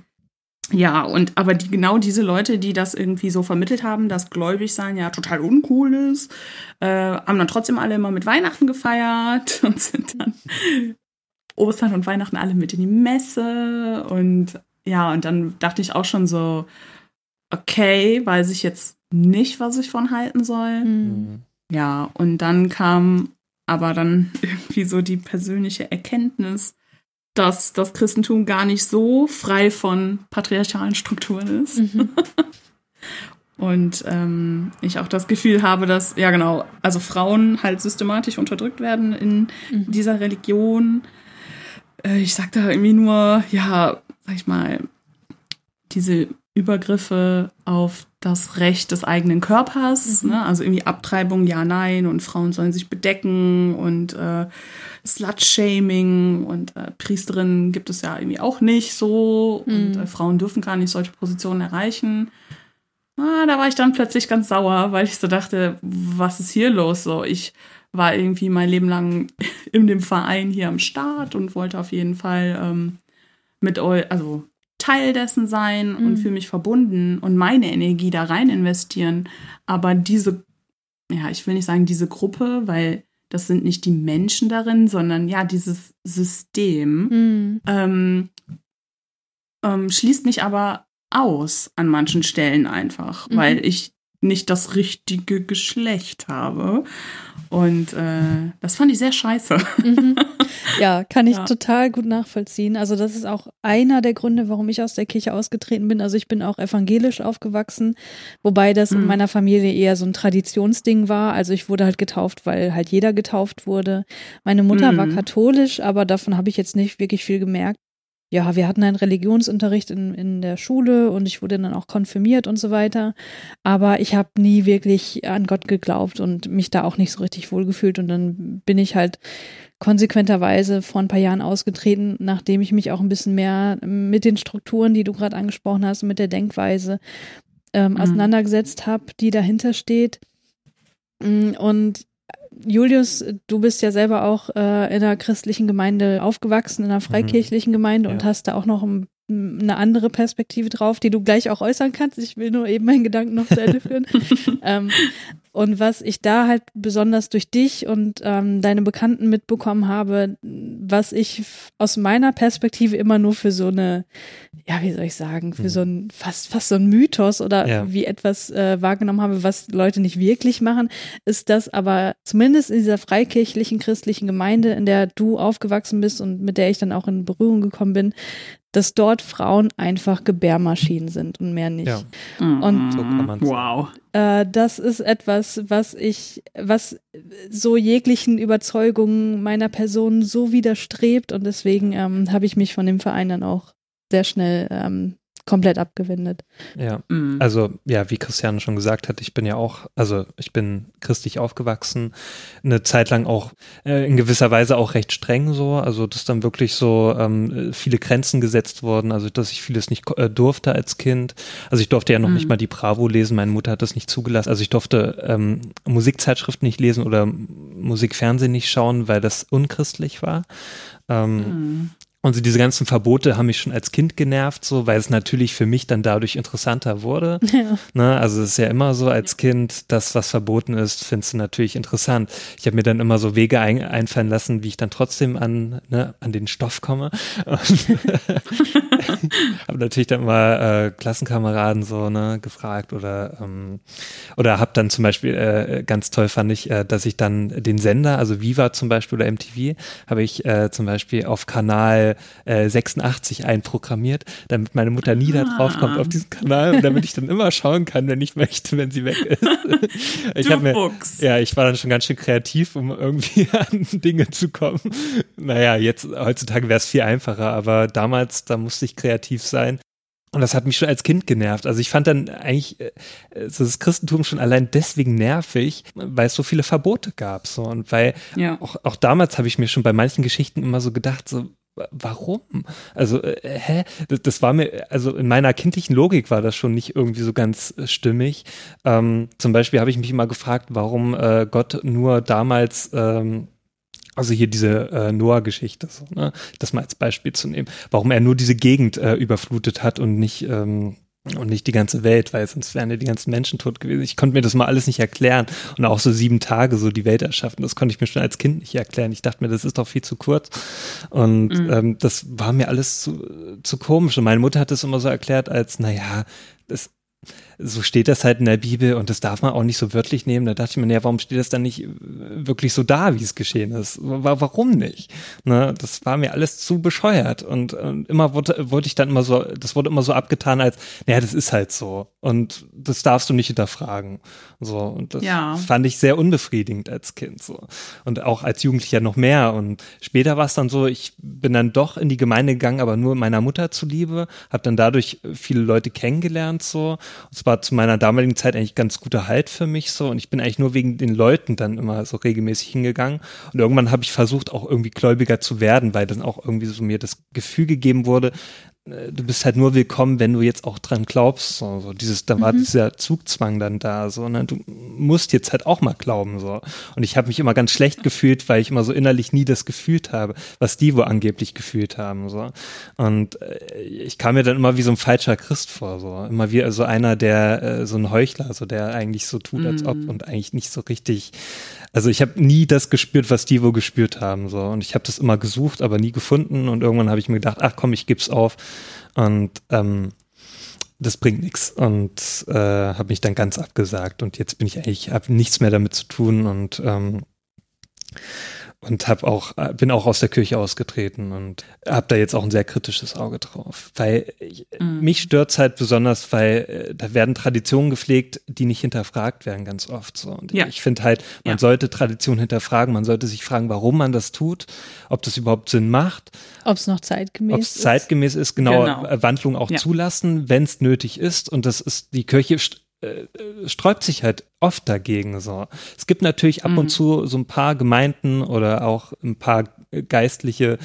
Ja, und aber die, genau diese Leute, die das irgendwie so vermittelt haben, dass gläubig sein ja total uncool ist, äh, haben dann trotzdem alle immer mit Weihnachten gefeiert und sind dann Ostern und Weihnachten alle mit in die Messe. Und ja, und dann dachte ich auch schon so, okay, weiß ich jetzt nicht, was ich von halten soll. Mhm. Ja, und dann kam aber dann irgendwie so die persönliche Erkenntnis, dass das Christentum gar nicht so frei von patriarchalen Strukturen ist. Mhm. Und ähm, ich auch das Gefühl habe, dass, ja genau, also Frauen halt systematisch unterdrückt werden in mhm. dieser Religion. Äh, ich sag da irgendwie nur, ja, sag ich mal, diese Übergriffe auf das Recht des eigenen Körpers, mhm. ne? also irgendwie Abtreibung, ja, nein, und Frauen sollen sich bedecken und äh, Slut-Shaming und äh, Priesterinnen gibt es ja irgendwie auch nicht so mhm. und äh, Frauen dürfen gar nicht solche Positionen erreichen. ah, da war ich dann plötzlich ganz sauer, weil ich so dachte, was ist hier los? So, ich war irgendwie mein Leben lang in dem Verein hier am Start und wollte auf jeden Fall ähm, mit euch, also Teil dessen sein mhm. und fühle mich verbunden und meine Energie da rein investieren. Aber diese, ja, ich will nicht sagen diese Gruppe, weil das sind nicht die Menschen darin, sondern ja, dieses System mhm. ähm, ähm, schließt mich aber aus an manchen Stellen einfach, mhm. weil ich nicht das richtige Geschlecht habe. Und äh, das fand ich sehr scheiße. Mhm. Ja, kann ich ja. total gut nachvollziehen. Also das ist auch einer der Gründe, warum ich aus der Kirche ausgetreten bin. Also ich bin auch evangelisch aufgewachsen, wobei das mhm. in meiner Familie eher so ein Traditionsding war. Also ich wurde halt getauft, weil halt jeder getauft wurde. Meine Mutter mhm. war katholisch, aber davon habe ich jetzt nicht wirklich viel gemerkt ja, wir hatten einen Religionsunterricht in, in der Schule und ich wurde dann auch konfirmiert und so weiter. Aber ich habe nie wirklich an Gott geglaubt und mich da auch nicht so richtig wohlgefühlt. Und dann bin ich halt konsequenterweise vor ein paar Jahren ausgetreten, nachdem ich mich auch ein bisschen mehr mit den Strukturen, die du gerade angesprochen hast, mit der Denkweise ähm, mhm. auseinandergesetzt habe, die dahinter steht. Mm, und Julius, du bist ja selber auch äh, in einer christlichen Gemeinde aufgewachsen, in einer freikirchlichen Gemeinde ja. und hast da auch noch ein, eine andere Perspektive drauf, die du gleich auch äußern kannst. Ich will nur eben meinen Gedanken noch zu Ende führen. ähm, und was ich da halt besonders durch dich und ähm, deine Bekannten mitbekommen habe, was ich aus meiner Perspektive immer nur für so eine, ja, wie soll ich sagen, für mhm. so ein fast fast so ein Mythos oder ja. wie etwas äh, wahrgenommen habe, was Leute nicht wirklich machen, ist das aber zumindest in dieser freikirchlichen christlichen Gemeinde, in der du aufgewachsen bist und mit der ich dann auch in Berührung gekommen bin, dass dort Frauen einfach Gebärmaschinen sind und mehr nicht. Ja. Und so wow. Äh, das ist etwas, was ich, was so jeglichen Überzeugungen meiner Person so widerstrebt und deswegen ähm, habe ich mich von dem Verein dann auch sehr schnell ähm, komplett abgewendet. Ja, mhm. also ja, wie Christiane schon gesagt hat, ich bin ja auch, also ich bin christlich aufgewachsen, eine Zeit lang auch äh, in gewisser Weise auch recht streng so, also dass dann wirklich so ähm, viele Grenzen gesetzt wurden, also dass ich vieles nicht äh, durfte als Kind. Also ich durfte ja noch mhm. nicht mal die Bravo lesen, meine Mutter hat das nicht zugelassen. Also ich durfte ähm, Musikzeitschriften nicht lesen oder Musikfernsehen nicht schauen, weil das unchristlich war. Ähm, mhm. Und so diese ganzen Verbote haben mich schon als Kind genervt, so, weil es natürlich für mich dann dadurch interessanter wurde. Ja. Ne, also es ist ja immer so als Kind, das, was verboten ist, findest du natürlich interessant. Ich habe mir dann immer so Wege ein, einfallen lassen, wie ich dann trotzdem an, ne, an den Stoff komme. habe natürlich dann mal äh, Klassenkameraden so ne, gefragt oder ähm, oder habe dann zum Beispiel äh, ganz toll fand ich, äh, dass ich dann den Sender, also Viva zum Beispiel oder MTV, habe ich äh, zum Beispiel auf Kanal äh, 86 einprogrammiert, damit meine Mutter nie ah. da drauf kommt auf diesen Kanal und damit ich dann immer schauen kann, wenn ich möchte, wenn sie weg ist. ich habe mir, ja, ich war dann schon ganz schön kreativ, um irgendwie an Dinge zu kommen. Naja, jetzt heutzutage wäre es viel einfacher, aber damals, da musste ich kreativ sein. Und das hat mich schon als Kind genervt. Also ich fand dann eigentlich äh, das Christentum schon allein deswegen nervig, weil es so viele Verbote gab. So. Und weil ja. auch, auch damals habe ich mir schon bei manchen Geschichten immer so gedacht, so, warum? Also, äh, hä? Das, das, war mir, also in meiner kindlichen Logik war das schon nicht irgendwie so ganz äh, stimmig. Ähm, zum Beispiel habe ich mich immer gefragt, warum äh, Gott nur damals ähm, also hier diese äh, Noah-Geschichte, so, ne? das mal als Beispiel zu nehmen, warum er nur diese Gegend äh, überflutet hat und nicht ähm, und nicht die ganze Welt, weil sonst wären ja die ganzen Menschen tot gewesen. Ich konnte mir das mal alles nicht erklären und auch so sieben Tage so die Welt erschaffen, das konnte ich mir schon als Kind nicht erklären. Ich dachte mir, das ist doch viel zu kurz und mhm. ähm, das war mir alles zu, zu komisch und meine Mutter hat das immer so erklärt als, naja, das so steht das halt in der Bibel und das darf man auch nicht so wörtlich nehmen. Da dachte ich mir, ja, warum steht das dann nicht wirklich so da, wie es geschehen ist? Warum nicht? Ne, das war mir alles zu bescheuert und, und immer wurde, wollte ich dann immer so, das wurde immer so abgetan als, naja, das ist halt so und das darfst du nicht hinterfragen. So und das ja. fand ich sehr unbefriedigend als Kind so und auch als Jugendlicher noch mehr und später war es dann so, ich bin dann doch in die Gemeinde gegangen, aber nur meiner Mutter zuliebe, habe dann dadurch viele Leute kennengelernt so. Und zwar war zu meiner damaligen Zeit eigentlich ganz guter Halt für mich so und ich bin eigentlich nur wegen den Leuten dann immer so regelmäßig hingegangen und irgendwann habe ich versucht auch irgendwie gläubiger zu werden, weil dann auch irgendwie so mir das Gefühl gegeben wurde, du bist halt nur willkommen, wenn du jetzt auch dran glaubst. So, so dieses, da war mhm. dieser Zugzwang dann da, so, ne? Du musst jetzt halt auch mal glauben, so. Und ich habe mich immer ganz schlecht gefühlt, weil ich immer so innerlich nie das gefühlt habe, was die wo angeblich gefühlt haben, so. Und äh, ich kam mir dann immer wie so ein falscher Christ vor, so. Immer wie so einer, der, äh, so ein Heuchler, so der eigentlich so tut, als ob mhm. und eigentlich nicht so richtig also ich habe nie das gespürt, was die wo gespürt haben. So. Und ich habe das immer gesucht, aber nie gefunden. Und irgendwann habe ich mir gedacht, ach komm, ich gib's auf. Und ähm, das bringt nichts. Und äh, habe mich dann ganz abgesagt. Und jetzt bin ich eigentlich, habe nichts mehr damit zu tun und ähm, und habe auch bin auch aus der Kirche ausgetreten und habe da jetzt auch ein sehr kritisches Auge drauf, weil mhm. mich stört's halt besonders, weil äh, da werden Traditionen gepflegt, die nicht hinterfragt werden ganz oft so und ja. ich finde halt, man ja. sollte Tradition hinterfragen, man sollte sich fragen, warum man das tut, ob das überhaupt Sinn macht, ob es noch zeitgemäß ob es zeitgemäß ist, genau, genau. Wandlung auch ja. zulassen, wenn es nötig ist und das ist die Kirche äh, sträubt sich halt oft dagegen so. Es gibt natürlich ab mhm. und zu so ein paar Gemeinden oder auch ein paar Geistliche,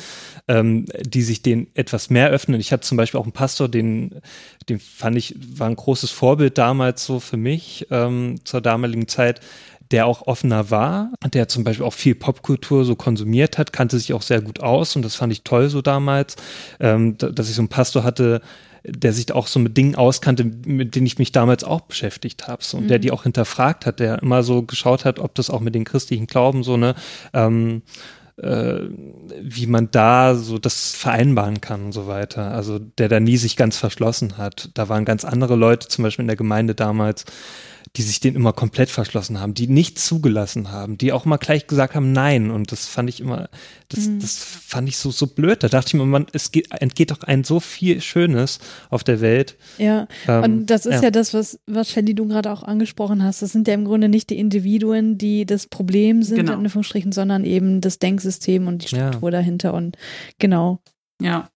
ähm, die sich den etwas mehr öffnen. Ich hatte zum Beispiel auch einen Pastor, den, den fand ich, war ein großes Vorbild damals so für mich ähm, zur damaligen Zeit der auch offener war, der zum Beispiel auch viel Popkultur so konsumiert hat, kannte sich auch sehr gut aus und das fand ich toll so damals, ähm, dass ich so einen Pastor hatte, der sich auch so mit Dingen auskannte, mit denen ich mich damals auch beschäftigt habe, so, und mhm. der die auch hinterfragt hat, der immer so geschaut hat, ob das auch mit den christlichen Glauben so eine ähm, äh, wie man da so das vereinbaren kann und so weiter. Also der da nie sich ganz verschlossen hat. Da waren ganz andere Leute, zum Beispiel in der Gemeinde damals, die sich den immer komplett verschlossen haben, die nicht zugelassen haben, die auch mal gleich gesagt haben Nein. Und das fand ich immer, das, mhm. das fand ich so, so blöd. Da dachte ich mir, man, es geht, entgeht doch ein so viel Schönes auf der Welt. Ja, ähm, und das ist ja. ja, das, was, was Shelly du gerade auch angesprochen hast. Das sind ja im Grunde nicht die Individuen, die das Problem sind, genau. in Anführungsstrichen, sondern eben das Denksystem und die Struktur ja. dahinter. Und genau. Ja,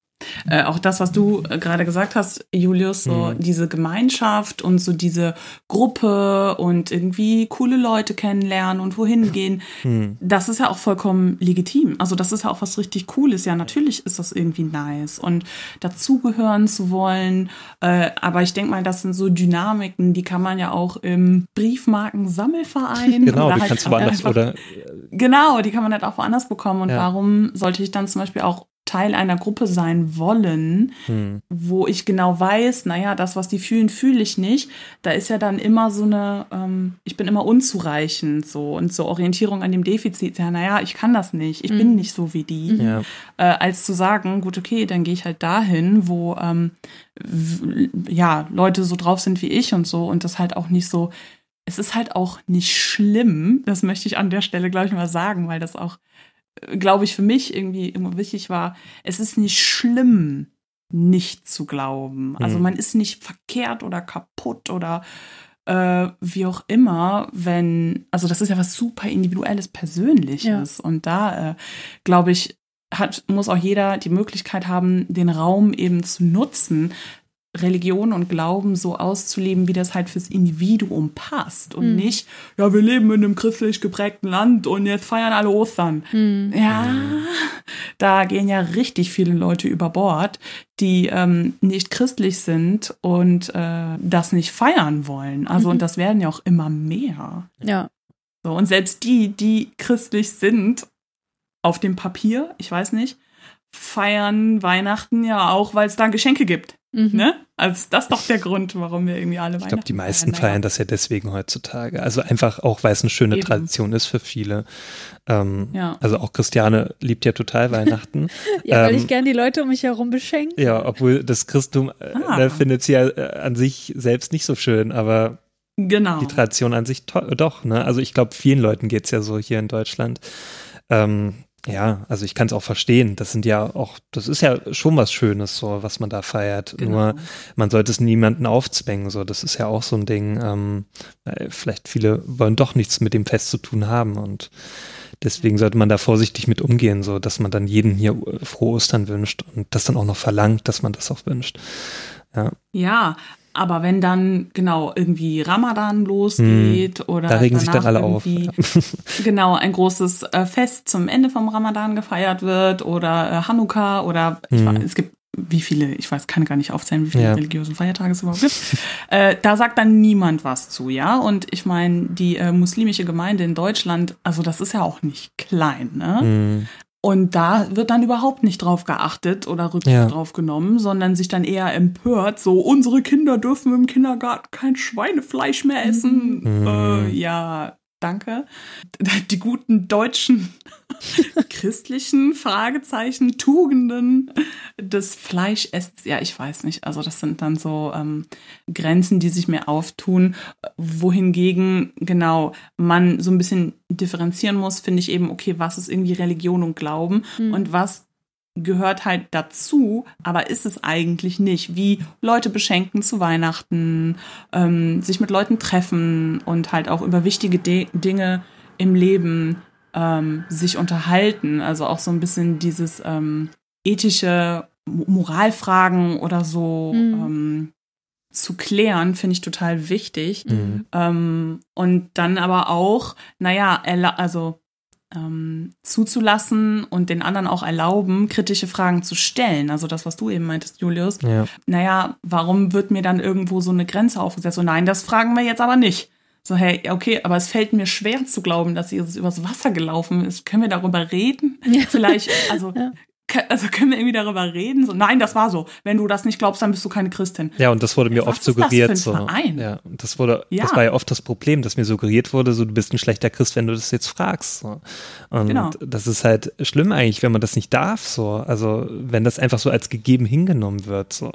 äh, auch das, was du äh, gerade gesagt hast, Julius, so mhm. diese Gemeinschaft und so diese Gruppe und irgendwie coole Leute kennenlernen und wohin gehen, mhm. das ist ja auch vollkommen legitim. Also das ist ja auch was richtig Cooles. Ja, natürlich ist das irgendwie nice und dazugehören zu wollen. Äh, aber ich denke mal, das sind so Dynamiken, die kann man ja auch im Briefmarkensammelverein genau, oder die halt kannst du woanders einfach, oder genau, die kann man halt auch woanders bekommen. Und ja. warum sollte ich dann zum Beispiel auch Teil einer Gruppe sein wollen, hm. wo ich genau weiß, naja, das, was die fühlen, fühle ich nicht. Da ist ja dann immer so eine, ähm, ich bin immer unzureichend so und so Orientierung an dem Defizit. Ja, naja, ich kann das nicht, ich hm. bin nicht so wie die. Ja. Äh, als zu sagen, gut, okay, dann gehe ich halt dahin, wo ähm, ja, Leute so drauf sind wie ich und so und das halt auch nicht so. Es ist halt auch nicht schlimm, das möchte ich an der Stelle, glaube ich, mal sagen, weil das auch glaube ich, für mich irgendwie immer wichtig war, es ist nicht schlimm, nicht zu glauben. Also mhm. man ist nicht verkehrt oder kaputt oder äh, wie auch immer, wenn, also das ist ja was super individuelles, persönliches. Ja. Und da, äh, glaube ich, hat, muss auch jeder die Möglichkeit haben, den Raum eben zu nutzen, Religion und Glauben so auszuleben, wie das halt fürs Individuum passt und mhm. nicht, ja, wir leben in einem christlich geprägten Land und jetzt feiern alle Ostern. Mhm. Ja, da gehen ja richtig viele Leute über Bord, die ähm, nicht christlich sind und äh, das nicht feiern wollen. Also, mhm. und das werden ja auch immer mehr. Ja. So, und selbst die, die christlich sind, auf dem Papier, ich weiß nicht, feiern Weihnachten ja auch, weil es da Geschenke gibt. Mhm. Ne? Also das ist doch der Grund, warum wir irgendwie alle Weihnachten Ich glaube, die meisten feiern, feiern das ja deswegen heutzutage. Also einfach auch, weil es eine schöne Eben. Tradition ist für viele. Ähm, ja. Also auch Christiane liebt ja total Weihnachten. ja, weil ähm, ich gerne die Leute um mich herum beschenke. Ja, obwohl das Christum äh, ah. Ne, findet sie ja äh, an sich selbst nicht so schön, aber genau. die Tradition an sich doch. Ne? Also ich glaube, vielen Leuten geht es ja so hier in Deutschland. Ähm, ja, also ich kann es auch verstehen. Das sind ja auch, das ist ja schon was Schönes, so was man da feiert. Genau. Nur man sollte es niemanden aufzwängen. So, das ist ja auch so ein Ding. Ähm, vielleicht viele wollen doch nichts mit dem Fest zu tun haben und deswegen sollte man da vorsichtig mit umgehen, so dass man dann jeden hier frohe Ostern wünscht und das dann auch noch verlangt, dass man das auch wünscht. Ja. Ja, aber wenn dann genau irgendwie Ramadan losgeht hm, oder da regen sich dann alle auf. Ja. genau ein großes äh, Fest zum Ende vom Ramadan gefeiert wird oder äh, Hanukkah oder hm. weiß, es gibt wie viele, ich weiß, kann gar nicht aufzählen, wie viele ja. religiöse Feiertage es überhaupt gibt. äh, da sagt dann niemand was zu, ja. Und ich meine, die äh, muslimische Gemeinde in Deutschland, also das ist ja auch nicht klein, ne? Mhm. Und da wird dann überhaupt nicht drauf geachtet oder Rücksicht ja. drauf genommen, sondern sich dann eher empört, so unsere Kinder dürfen im Kindergarten kein Schweinefleisch mehr essen. Mhm. Äh, ja, danke. Die guten deutschen christlichen Fragezeichen, Tugenden des Fleischessens. Ja, ich weiß nicht. Also das sind dann so ähm, Grenzen, die sich mir auftun, wohingegen genau man so ein bisschen differenzieren muss, finde ich eben, okay, was ist irgendwie Religion und Glauben mhm. und was gehört halt dazu, aber ist es eigentlich nicht. Wie Leute beschenken zu Weihnachten, ähm, sich mit Leuten treffen und halt auch über wichtige De Dinge im Leben ähm, sich unterhalten. Also auch so ein bisschen dieses ähm, ethische Moralfragen oder so mhm. ähm, zu klären, finde ich total wichtig. Mhm. Ähm, und dann aber auch, naja, also ähm, zuzulassen und den anderen auch erlauben, kritische Fragen zu stellen. Also das, was du eben meintest, Julius. Ja. Naja, warum wird mir dann irgendwo so eine Grenze aufgesetzt? So, nein, das fragen wir jetzt aber nicht. So, hey, okay, aber es fällt mir schwer zu glauben, dass sie übers Wasser gelaufen ist. Können wir darüber reden? Ja. Vielleicht, also ja also können wir irgendwie darüber reden? So, nein, das war so. Wenn du das nicht glaubst, dann bist du keine Christin. Ja, und das wurde mir Was oft suggeriert. Das so. Verein? Ja, und das wurde, ja. das war ja oft das Problem, dass mir suggeriert wurde, so du bist ein schlechter Christ, wenn du das jetzt fragst. So. Und genau. das ist halt schlimm eigentlich, wenn man das nicht darf. So, also wenn das einfach so als gegeben hingenommen wird. So.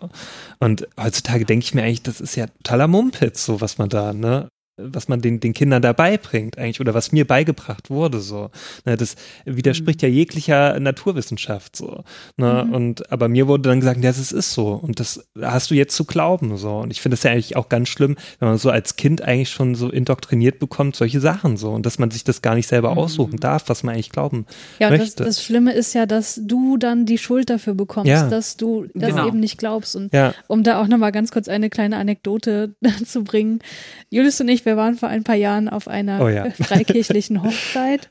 Und heutzutage denke ich mir eigentlich, das ist ja totaler Mumpitz, so was man da, ne? Was man den, den Kindern dabei bringt eigentlich oder was mir beigebracht wurde so ne, das widerspricht mhm. ja jeglicher Naturwissenschaft so ne, mhm. und aber mir wurde dann gesagt ja es ist so und das hast du jetzt zu glauben so und ich finde es ja eigentlich auch ganz schlimm wenn man so als Kind eigentlich schon so indoktriniert bekommt solche Sachen so und dass man sich das gar nicht selber mhm. aussuchen darf was man eigentlich glauben ja möchte. Das, das Schlimme ist ja dass du dann die Schuld dafür bekommst ja. dass du das genau. eben nicht glaubst und ja. um da auch noch mal ganz kurz eine kleine Anekdote zu bringen Julius und ich wir waren vor ein paar Jahren auf einer oh ja. freikirchlichen Hochzeit.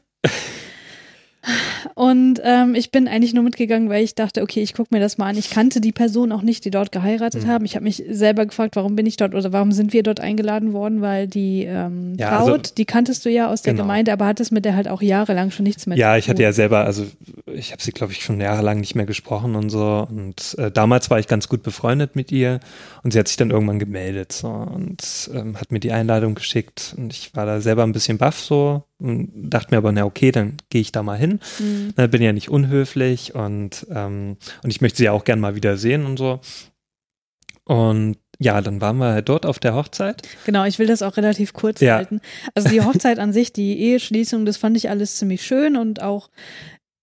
Und ähm, ich bin eigentlich nur mitgegangen, weil ich dachte, okay, ich gucke mir das mal an. Ich kannte die Person auch nicht, die dort geheiratet mhm. haben. Ich habe mich selber gefragt, warum bin ich dort oder warum sind wir dort eingeladen worden, weil die ähm, ja, Braut, also, die kanntest du ja aus der genau. Gemeinde, aber hattest mit der halt auch jahrelang schon nichts mehr Ja, ich hatte ja selber, also ich habe sie, glaube ich, schon jahrelang nicht mehr gesprochen und so. Und äh, damals war ich ganz gut befreundet mit ihr und sie hat sich dann irgendwann gemeldet so, und ähm, hat mir die Einladung geschickt und ich war da selber ein bisschen baff so und dachte mir aber, na okay, dann gehe ich da mal hin. Mhm. Na, bin ja nicht unhöflich und, ähm, und ich möchte sie auch gern mal wieder sehen und so. Und ja, dann waren wir halt dort auf der Hochzeit. Genau, ich will das auch relativ kurz ja. halten. Also die Hochzeit an sich, die Eheschließung, das fand ich alles ziemlich schön und auch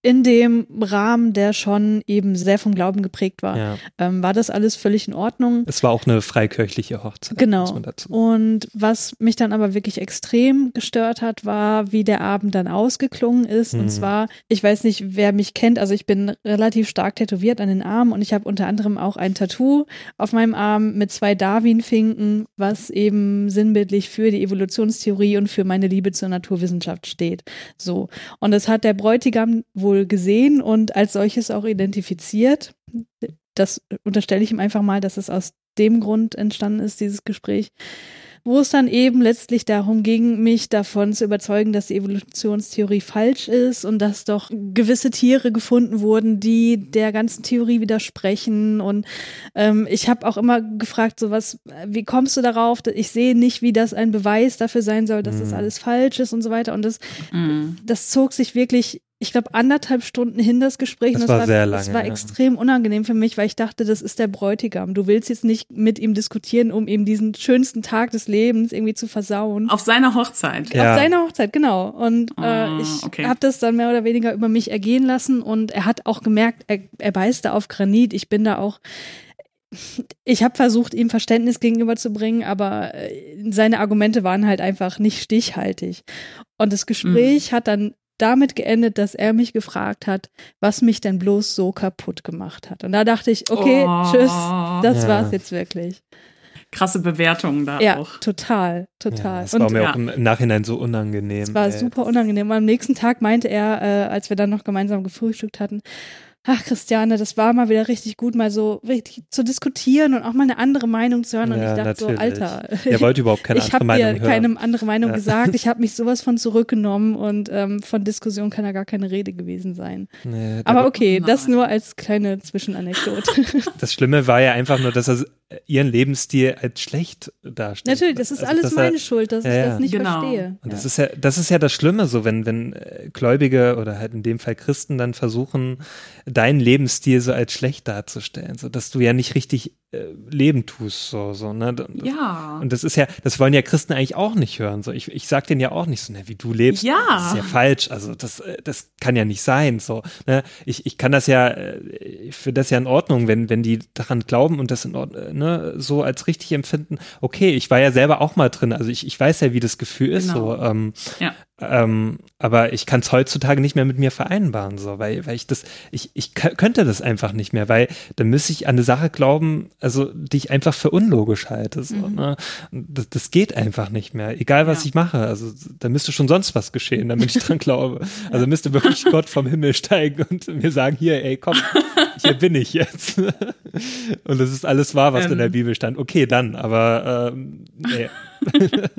in dem Rahmen, der schon eben sehr vom Glauben geprägt war, ja. ähm, war das alles völlig in Ordnung. Es war auch eine freikirchliche Hochzeit. Genau. Und was mich dann aber wirklich extrem gestört hat, war, wie der Abend dann ausgeklungen ist. Mhm. Und zwar, ich weiß nicht, wer mich kennt, also ich bin relativ stark tätowiert an den Armen und ich habe unter anderem auch ein Tattoo auf meinem Arm mit zwei Darwin-Finken, was eben sinnbildlich für die Evolutionstheorie und für meine Liebe zur Naturwissenschaft steht. So. Und das hat der Bräutigam wohl wohl gesehen und als solches auch identifiziert. Das unterstelle ich ihm einfach mal, dass es aus dem Grund entstanden ist, dieses Gespräch wo es dann eben letztlich darum ging, mich davon zu überzeugen, dass die Evolutionstheorie falsch ist und dass doch gewisse Tiere gefunden wurden, die der ganzen Theorie widersprechen. Und ähm, ich habe auch immer gefragt, so was, wie kommst du darauf? Ich sehe nicht, wie das ein Beweis dafür sein soll, dass mhm. das alles falsch ist und so weiter. Und das, mhm. das zog sich wirklich ich glaube, anderthalb Stunden hin das Gespräch. Das, und das war, war sehr lange. Das war ja. extrem unangenehm für mich, weil ich dachte, das ist der Bräutigam. Du willst jetzt nicht mit ihm diskutieren, um ihm diesen schönsten Tag des Lebens irgendwie zu versauen. Auf seiner Hochzeit. Ja. Auf seiner Hochzeit, genau. Und äh, ah, ich okay. habe das dann mehr oder weniger über mich ergehen lassen und er hat auch gemerkt, er, er beißt da auf Granit. Ich bin da auch ich habe versucht, ihm Verständnis gegenüberzubringen, aber äh, seine Argumente waren halt einfach nicht stichhaltig. Und das Gespräch mhm. hat dann damit geendet, dass er mich gefragt hat, was mich denn bloß so kaputt gemacht hat. Und da dachte ich, okay, oh. tschüss, das ja. war's jetzt wirklich. Krasse Bewertungen da ja, auch. Total, total. Ja, das war mir ja. auch im Nachhinein so unangenehm. Es war ey. super unangenehm. Und am nächsten Tag meinte er, äh, als wir dann noch gemeinsam gefrühstückt hatten, ach Christiane, das war mal wieder richtig gut, mal so richtig zu diskutieren und auch mal eine andere Meinung zu hören. Und Ja, ich dachte natürlich. so, Alter, Er wollte überhaupt keine ich andere habe Meinung dir hören. keine andere Meinung Ja. gesagt. Ich habe mich sowas von zurückgenommen und ähm, von Diskussion kann da gar keine Rede gewesen sein. Nee, Aber okay, das nur als kleine Zwischenanekdote. Das Schlimme war ja einfach nur, dass er ihren Lebensstil als schlecht darstellt. Natürlich, das ist Also, alles dass er- meine Schuld, dass Ja, ich das nicht Genau. verstehe. Und ja. das ist ja, das ist ja das Schlimme, so wenn, wenn äh, Gläubige oder halt in dem Fall Christen dann versuchen, deinen Lebensstil so als schlecht darzustellen, so dass du ja nicht richtig leben tust, so, so, ne? Das- Ja. Und das ist ja, das wollen ja Christen eigentlich auch nicht hören. So, ich, ich sag denen ja auch nicht so, ne, wie du lebst. Ja. Das ist ja falsch. Also das, äh, das kann ja nicht sein. So, ne? Ich, ich kann das ja, äh, ich finde das ja in Ordnung, wenn, wenn die daran glauben und das in Ordnung, ne, so als richtig empfinden. Okay, ich war ja selber auch mal drin. Also ich, ich weiß ja, wie das Gefühl ist. Genau. So, ähm, Ja. ähm, aber ich kann es heutzutage nicht mehr mit mir vereinbaren, so, weil, weil ich das, ich, ich könnte das einfach nicht mehr, weil dann müsste ich an eine Sache glauben, also die ich einfach für unlogisch halte. So, ne? Und das, das geht einfach nicht mehr, egal was Ja. ich mache. Also da müsste schon sonst was geschehen, damit ich dran glaube. Also müsste wirklich Gott vom Himmel steigen und mir sagen, hier, ey, komm, hier bin ich jetzt. und das ist alles wahr, was in der Ähm. Bibel stand. Okay, dann, aber ähm, nee.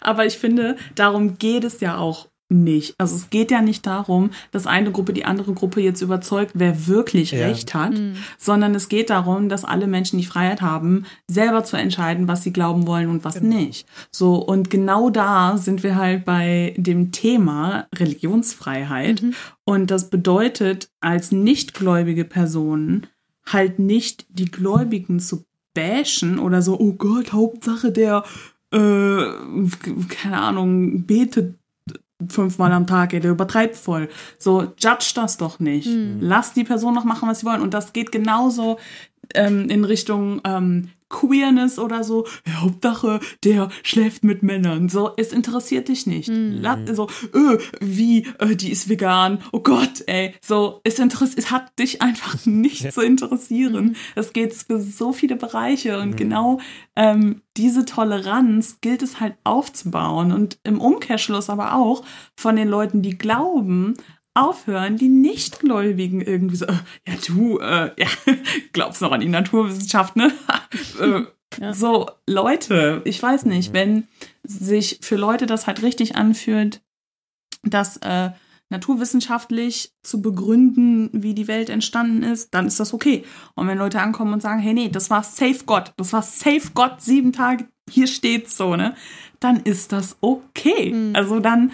Aber ich finde, darum geht es ja auch nicht. Also es geht ja nicht darum, dass eine Gruppe die andere Gruppe jetzt überzeugt, wer wirklich Ja. recht hat, Mhm. sondern es geht darum, dass alle Menschen die Freiheit haben, selber zu entscheiden, was sie glauben wollen und was Genau. nicht. So und genau da sind wir halt bei dem Thema Religionsfreiheit und das bedeutet als nichtgläubige Person halt nicht die Gläubigen zu bashen oder so, oh Gott, Hauptsache der äh, keine Ahnung, betet fünfmal am Tag, ey, der übertreibt voll. So, judge das doch nicht. Lass die Person noch machen, was sie wollen. Und das geht genauso ähm, in Richtung ähm, Queerness oder so. Ja, Hauptsache, der schläft mit Männern. So, es interessiert dich nicht. Lass, so, äh, wie, äh, die ist vegan. Oh Gott, ey. So, es, interess es hat dich einfach nicht zu interessieren. Es geht für so viele Bereiche und genau ähm, diese Toleranz gilt es halt aufzubauen und im Umkehrschluss aber auch von den Leuten, die glauben, aufhören, die Nichtgläubigen irgendwie so, äh, ja du, äh, ja, glaubst noch an die Naturwissenschaft, ne? äh, Ja. So, Leute, ich weiß nicht, wenn sich für Leute das halt richtig anfühlt, das äh, naturwissenschaftlich zu begründen, wie die Welt entstanden ist, dann ist das okay. Und wenn Leute ankommen und sagen, hey, nee, das war Safe Gott, das war Safe Gott, sieben Tage, hier steht's so, ne? Dann ist das okay. Mhm. Also dann,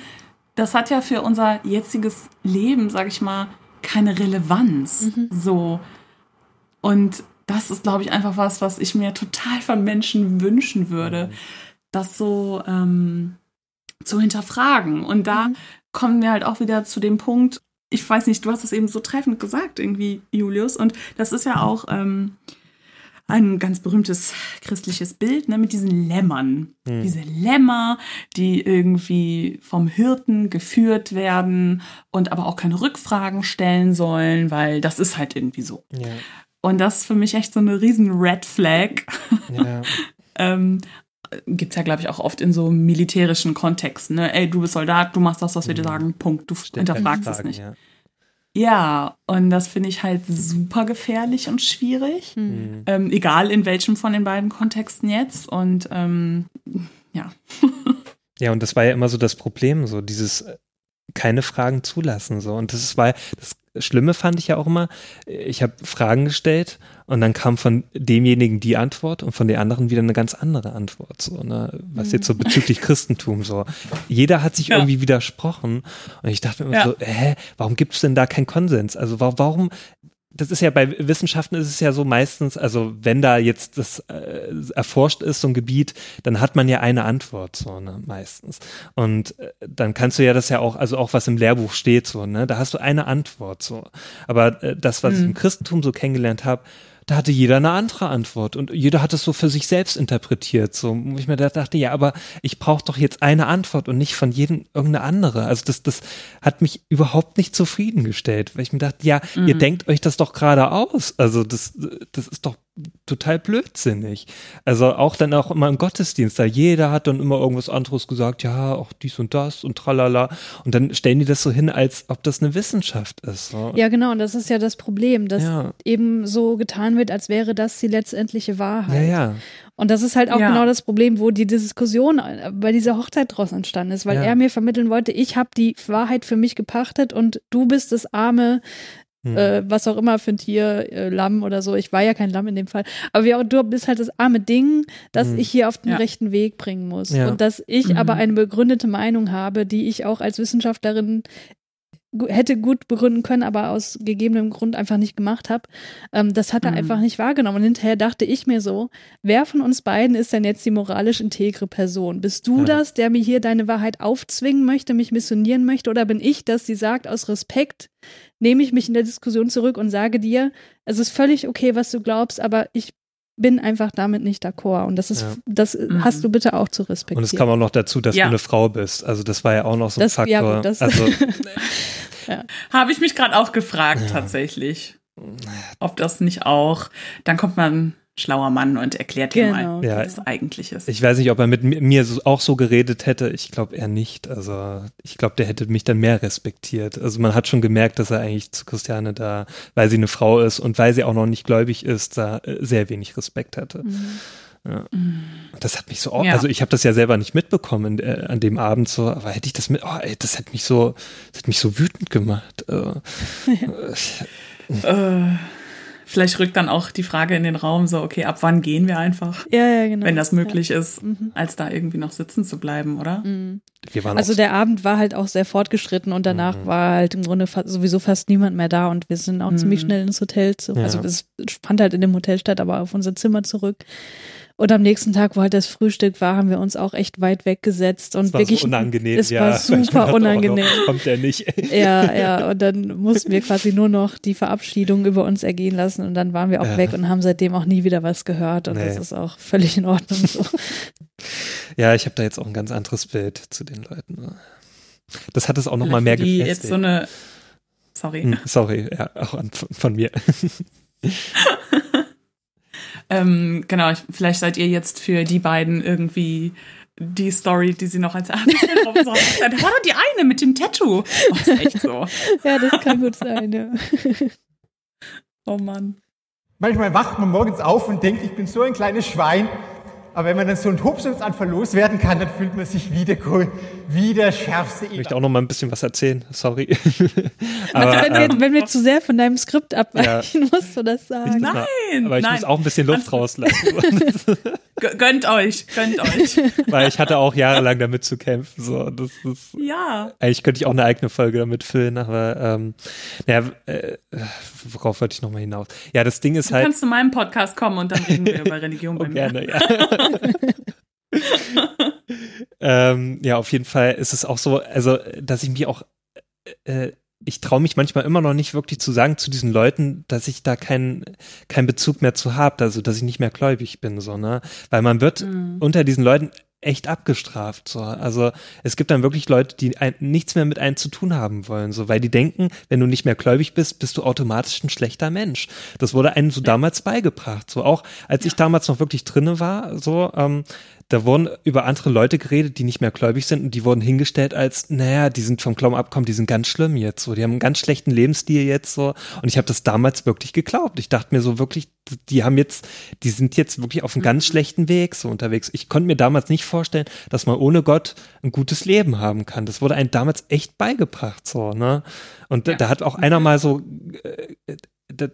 das hat ja für unser jetziges Leben, sag ich mal, keine Relevanz. So. Und das ist, glaube ich, einfach was, was ich mir total von Menschen wünschen würde, das so ähm, zu hinterfragen. Und da kommen wir halt auch wieder zu dem Punkt, ich weiß nicht, du hast das eben so treffend gesagt, irgendwie, Julius. Und das ist ja auch ähm, ein ganz berühmtes christliches Bild, ne, mit diesen Lämmern. Diese Lämmer, die irgendwie vom Hirten geführt werden und aber auch keine Rückfragen stellen sollen, weil das ist halt irgendwie so. Ja, Und das ist für mich echt so eine riesen Red Flag. ja. ähm, Gibt es ja, glaube ich, auch oft in so militärischen Kontexten. Ne? Ey, du bist Soldat, du machst das, was wir dir sagen, Punkt. Du hinterfragst es nicht. Ja. Ja, und das finde ich halt super gefährlich und schwierig. Mhm. Ähm, egal in welchem von den beiden Kontexten jetzt. Und ähm, ja. Ja, und das war ja immer so das Problem, so dieses äh, keine Fragen zulassen, so. Und das ist, war, das Schlimme fand ich ja auch immer, ich habe Fragen gestellt und dann kam von demjenigen die Antwort und von der anderen wieder eine ganz andere Antwort, so, ne, was jetzt so bezüglich Christentum, so. Jeder hat sich Ja. irgendwie widersprochen und ich dachte mir immer Ja. so, hä, warum gibt es denn da keinen Konsens? Also wa warum, das ist ja bei Wissenschaften ist es ja so meistens, also wenn da jetzt das äh, erforscht ist, so ein Gebiet, dann hat man ja eine Antwort, so, ne, meistens. Und äh, dann kannst du ja das ja auch, also auch was im Lehrbuch steht, so, ne, da hast du eine Antwort, so. Aber äh, das, was ich im Christentum so kennengelernt habe, da hatte jeder eine andere Antwort und jeder hat es so für sich selbst interpretiert. So, wo ich mir da dachte, ja, aber ich brauche doch jetzt eine Antwort und nicht von jedem irgendeine andere. Also das, das hat mich überhaupt nicht zufriedengestellt, weil ich mir dachte, ja, ihr denkt euch das doch gerade aus. Also das, das ist doch total blödsinnig. Also auch dann auch immer im Gottesdienst, da jeder hat dann immer irgendwas anderes gesagt, ja, auch dies und das und tralala. Und dann stellen die das so hin, als ob das eine Wissenschaft ist. So. Ja, genau, und das ist ja das Problem, dass ja. eben so getan wird, als wäre das die letztendliche Wahrheit. Ja, ja. Und das ist halt auch ja. genau das Problem, wo die Diskussion bei dieser Hochzeit draus entstanden ist, weil ja. er mir vermitteln wollte, ich habe die Wahrheit für mich gepachtet und du bist das arme hm. Äh, was auch immer für ein Tier, äh, Lamm oder so. Ich war ja kein Lamm in dem Fall. Aber wie auch du bist halt das arme Ding, das hm. ich hier auf den ja. rechten Weg bringen muss. Ja. Und dass ich mhm. aber eine begründete Meinung habe, die ich auch als Wissenschaftlerin hätte gut begründen können, aber aus gegebenem Grund einfach nicht gemacht habe. Ähm, das hat er mhm. einfach nicht wahrgenommen. Und hinterher dachte ich mir so, wer von uns beiden ist denn jetzt die moralisch integre Person? Bist du ja. das, der mir hier deine Wahrheit aufzwingen möchte, mich missionieren möchte, oder bin ich das, die sagt, aus Respekt nehme ich mich in der Diskussion zurück und sage dir, es ist völlig okay, was du glaubst, aber ich bin einfach damit nicht d'accord. Und das ist, ja. das mhm. hast du bitte auch zu respektieren. Und es kam auch noch dazu, dass ja. du eine Frau bist. Also das war ja auch noch so ein Faktor. Ja, das also, ja. Habe ich mich gerade auch gefragt, tatsächlich. Ob das nicht auch, dann kommt man schlauer Mann und erklärt genau. dir mal, ja, was eigentlich ist. Ich weiß nicht, ob er mit mir auch so geredet hätte. Ich glaube eher nicht. Also ich glaube, der hätte mich dann mehr respektiert. Also man hat schon gemerkt, dass er eigentlich zu Christiane da, weil sie eine Frau ist und weil sie auch noch nicht gläubig ist, da äh, sehr wenig Respekt hatte. Mhm. Ja. Das hat mich so, ja. also ich habe das ja selber nicht mitbekommen äh, an dem Abend so, aber hätte ich das mit, oh, ey, das hat mich so, das hat mich so wütend gemacht. Also, äh, vielleicht rückt dann auch die Frage in den Raum so, okay, ab wann gehen wir einfach? Ja, ja, genau. Wenn das möglich ja. ist, mhm. als da irgendwie noch sitzen zu bleiben, oder? Mhm. also der Abend war halt auch sehr fortgeschritten und danach mhm. war halt im Grunde fa sowieso fast niemand mehr da und wir sind auch ziemlich mhm. schnell ins Hotel zu. Ja. Also es fand halt in dem Hotel statt, aber auf unser Zimmer zurück. Und am nächsten Tag, wo halt das Frühstück war, haben wir uns auch echt weit weggesetzt und das war wirklich. So unangenehm. Es ja, war super unangenehm. Noch, kommt der nicht. Ja, ja. Und dann mussten wir quasi nur noch die Verabschiedung über uns ergehen lassen und dann waren wir auch ja. weg und haben seitdem auch nie wieder was gehört. Und nee. das ist auch völlig in Ordnung so. ja, ich habe da jetzt auch ein ganz anderes Bild zu den Leuten. Ne? Das hat es auch noch mal mehr gefestigt. jetzt so eine Sorry. Hm, sorry, ja, auch an, von mir. Ähm, genau, vielleicht seid ihr jetzt für die beiden irgendwie die Story, die sie noch als Hör doch die eine mit dem Tattoo. Oh, ist echt so. ja, das kann gut sein, ja. oh Mann. Manchmal wacht man morgens auf und denkt, ich bin so ein kleines Schwein aber wenn man dann so einen Hubsumsanfall loswerden kann, dann fühlt man sich wieder cool, wie der schärfste Ich möchte auch noch mal ein bisschen was erzählen, sorry. aber, also wenn, wir, ähm, wenn, wir, zu sehr von deinem Skript abweichen, ja. musst du das sagen. Nein, mal, aber ich nein. muss auch ein bisschen Luft rauslassen. gönnt euch, gönnt euch. Weil ich hatte auch jahrelang damit zu kämpfen. So. Das ist, ja. Eigentlich könnte ich auch eine eigene Folge damit füllen, aber ähm, naja, äh, worauf wollte ich nochmal hinaus? Ja, das Ding ist du halt. Du kannst zu meinem Podcast kommen und dann reden wir über Religion oh, bei mir. Gerne, ja. Ähm, ja, auf jeden Fall ist es auch so, also, dass ich mich auch, äh, ich traue mich manchmal immer noch nicht wirklich zu sagen zu diesen Leuten, dass ich da keinen keinen Bezug mehr zu habe, also dass ich nicht mehr gläubig bin, so, ne? Weil man wird mhm. unter diesen Leuten echt abgestraft. So. Also es gibt dann wirklich Leute, die ein, nichts mehr mit einem zu tun haben wollen, so, weil die denken, wenn du nicht mehr gläubig bist, bist du automatisch ein schlechter Mensch. Das wurde einem so damals beigebracht. So auch als ja. ich damals noch wirklich drinne war, so ähm, da wurden über andere Leute geredet, die nicht mehr gläubig sind und die wurden hingestellt als, naja, die sind vom Glauben abgekommen, die sind ganz schlimm jetzt so, die haben einen ganz schlechten Lebensstil jetzt so und ich habe das damals wirklich geglaubt. Ich dachte mir so wirklich, die haben jetzt, die sind jetzt wirklich auf einem ganz mhm. schlechten Weg so unterwegs. Ich konnte mir damals nicht vorstellen, dass man ohne Gott ein gutes Leben haben kann. Das wurde einem damals echt beigebracht so, ne? Und ja. da, da, hat auch einer mal so äh, das,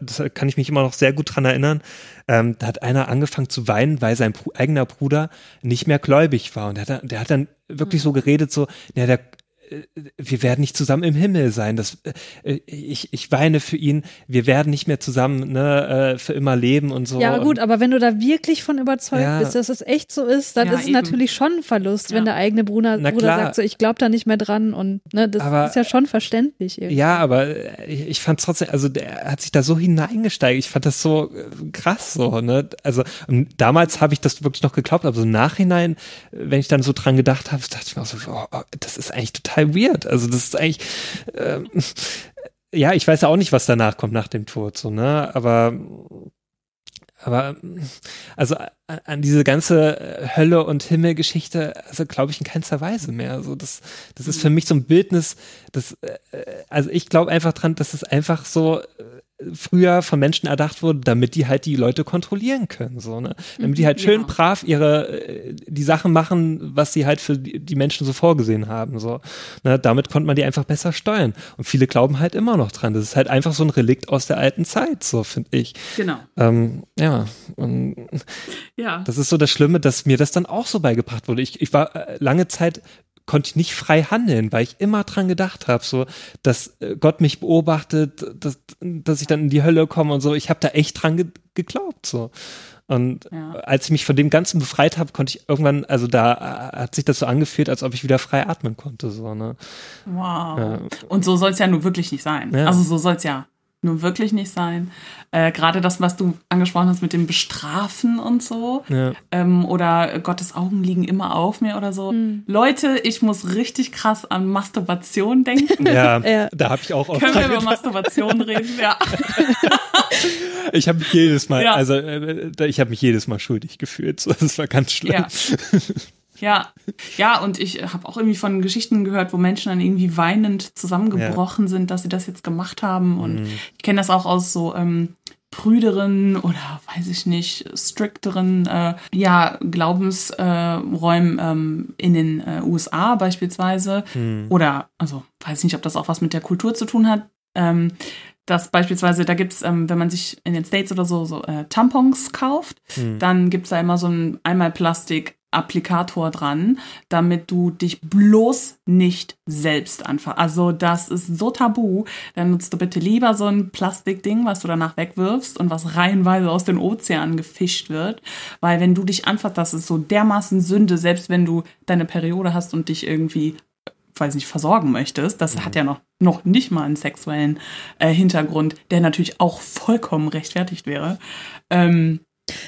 das, kann ich mich immer noch sehr gut dran erinnern. Ähm, da hat einer angefangen zu weinen, weil sein eigener Bruder nicht mehr gläubig war. Und der hat, der hat dann wirklich so geredet, so, ja, der, wir werden nicht zusammen im Himmel sein. Das, äh, ich, ich weine für ihn. Wir werden nicht mehr zusammen ne, äh, für immer leben und so. Ja, gut, aber wenn du da wirklich von überzeugt ja. bist, dass es echt so ist, dann ja, ist es eben. natürlich schon ein Verlust, ja. wenn der eigene Bruder, Bruder sagt, so ich glaube da nicht mehr dran und ne, das aber, ist ja schon verständlich. Irgendwie. Ja, aber ich, ich fand trotzdem, also der hat sich da so hineingesteigt. Ich fand das so krass so. Ne? Also damals habe ich das wirklich noch geglaubt, aber so im Nachhinein, wenn ich dann so dran gedacht habe, dachte ich mir auch so, oh, oh, das ist eigentlich total total weird. Also das ist eigentlich, ähm, ja, ich weiß ja auch nicht, was danach kommt nach dem Tod, so, ne? Aber aber also an diese ganze äh, Hölle und Himmel-Geschichte, also glaube ich in keinster Weise mehr. Also das, das ist für mich so ein Bildnis, das, äh, also ich glaube einfach dran, dass es einfach so früher von Menschen erdacht wurde, damit die halt die Leute kontrollieren können, so, ne? Damit die halt schön ja. brav ihre, äh, die Sachen machen, was sie halt für die Menschen so vorgesehen haben, so. Ne? Damit konnte man die einfach besser steuern. Und viele glauben halt immer noch dran. Das ist halt einfach so ein Relikt aus der alten Zeit, so finde ich. Genau. Ähm, ja. Und ja. das ist so das Schlimme, dass mir das dann auch so beigebracht wurde. Ich, ich war äh, lange Zeit konnte ich nicht frei handeln, weil ich immer dran gedacht habe, so, dass äh, Gott mich beobachtet, dass, dass ich dann in die Hölle komme und so. Ich habe da echt dran ge geglaubt, so. Und ja. als ich mich von dem Ganzen befreit habe, konnte ich irgendwann, also da äh, hat sich das so angefühlt, als ob ich wieder frei atmen konnte. So, ne? Wow. Ja. Und so soll es ja nur wirklich nicht sein. Ja. Also so soll es ja nur wirklich nicht sein. Äh, Gerade das, was du angesprochen hast mit dem Bestrafen und so. Ja. Ähm, oder Gottes Augen liegen immer auf mir oder so. Mhm. Leute, ich muss richtig krass an Masturbation denken. Ja, ja. da habe ich auch oft Können wir über Masturbation reden? Ja. ich habe mich jedes Mal, ja. also äh, ich habe mich jedes Mal schuldig gefühlt. So, das war ganz schlimm. Ja. Ja, ja, und ich habe auch irgendwie von Geschichten gehört, wo Menschen dann irgendwie weinend zusammengebrochen ja. sind, dass sie das jetzt gemacht haben. Und mhm. ich kenne das auch aus so ähm, prüderen oder weiß ich nicht, strikteren äh, ja, Glaubensräumen äh, ähm, in den äh, USA beispielsweise. Mhm. Oder, also weiß ich nicht, ob das auch was mit der Kultur zu tun hat. Ähm, dass beispielsweise, da gibt's, ähm, wenn man sich in den States oder so, so äh, Tampons kauft, mhm. dann gibt's da immer so ein einmal Plastik Applikator dran, damit du dich bloß nicht selbst anfasst. Also das ist so tabu. Dann nutzt du bitte lieber so ein Plastikding, was du danach wegwirfst und was reihenweise aus den Ozeanen gefischt wird. Weil wenn du dich anfasst, das ist so dermaßen Sünde, selbst wenn du deine Periode hast und dich irgendwie weiß nicht, versorgen möchtest, das mhm. hat ja noch, noch nicht mal einen sexuellen äh, Hintergrund, der natürlich auch vollkommen rechtfertigt wäre. Ähm,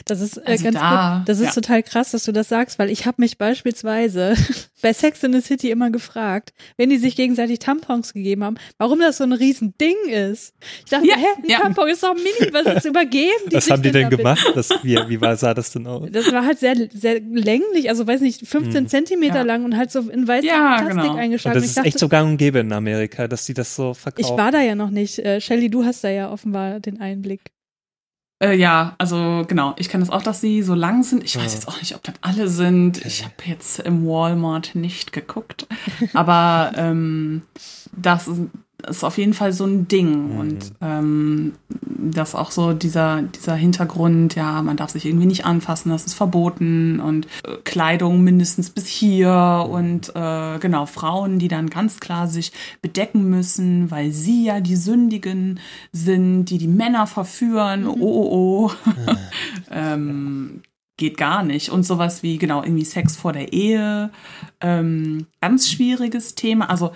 das ist äh, also ganz da, gut. Das ist ja. total krass, dass du das sagst, weil ich habe mich beispielsweise bei Sex in the City immer gefragt, wenn die sich gegenseitig Tampons gegeben haben, warum das so ein Riesending ist. Ich dachte, ja, hä, ein ja. Tampon ist doch mini, was ist übergeben? was haben die denn gemacht? Das, wie, wie war, sah das denn aus? Das war halt sehr, sehr länglich, also weiß nicht, 15 hm. Zentimeter lang und halt so in weißem ja, Plastik genau. eingeschlagen. Und das ist dachte, echt so gang und gäbe in Amerika, dass die das so verkaufen. Ich war da ja noch nicht. Äh, Shelly, du hast da ja offenbar den Einblick. Äh, ja, also genau. Ich kenne das auch, dass sie so lang sind. Ich weiß jetzt auch nicht, ob das alle sind. Ich habe jetzt im Walmart nicht geguckt. Aber ähm, das ist auf jeden Fall so ein Ding. Mhm. Und ähm, das auch so dieser, dieser Hintergrund, ja, man darf sich irgendwie nicht anfassen, das ist verboten und äh, Kleidung mindestens bis hier und äh, genau, Frauen, die dann ganz klar sich bedecken müssen, weil sie ja die Sündigen sind, die die Männer verführen. Mhm. Oh, oh, oh. Mhm. ähm, geht gar nicht. Und sowas wie, genau, irgendwie Sex vor der Ehe. Ähm, ganz schwieriges Thema. Also,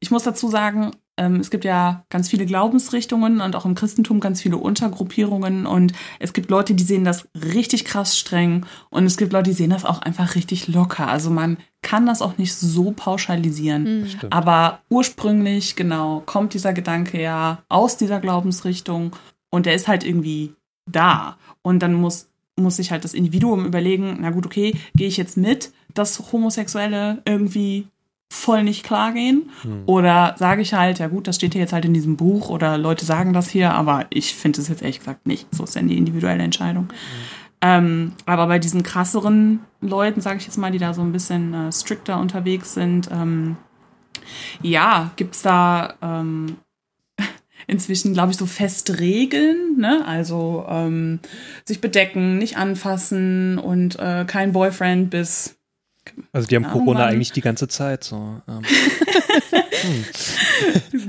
ich muss dazu sagen, ähm, es gibt ja ganz viele Glaubensrichtungen und auch im Christentum ganz viele Untergruppierungen und es gibt Leute, die sehen das richtig krass streng und es gibt Leute, die sehen das auch einfach richtig locker. Also man kann das auch nicht so pauschalisieren. Mhm. Aber ursprünglich, genau, kommt dieser Gedanke ja aus dieser Glaubensrichtung und der ist halt irgendwie da. Und dann muss muss sich halt das Individuum überlegen, na gut, okay, gehe ich jetzt mit, dass Homosexuelle irgendwie voll nicht klar gehen? Hm. Oder sage ich halt, ja gut, das steht hier jetzt halt in diesem Buch oder Leute sagen das hier, aber ich finde es jetzt ehrlich gesagt nicht. So ist dann die individuelle Entscheidung. Hm. Ähm, aber bei diesen krasseren Leuten, sage ich jetzt mal, die da so ein bisschen äh, strikter unterwegs sind, ähm, ja, gibt's da ähm, inzwischen, glaube ich, so feste Regeln, ne? Also ähm, sich bedecken, nicht anfassen und äh, kein Boyfriend bis also die haben oh, Corona Mann. eigentlich die ganze Zeit so. Ähm. hm.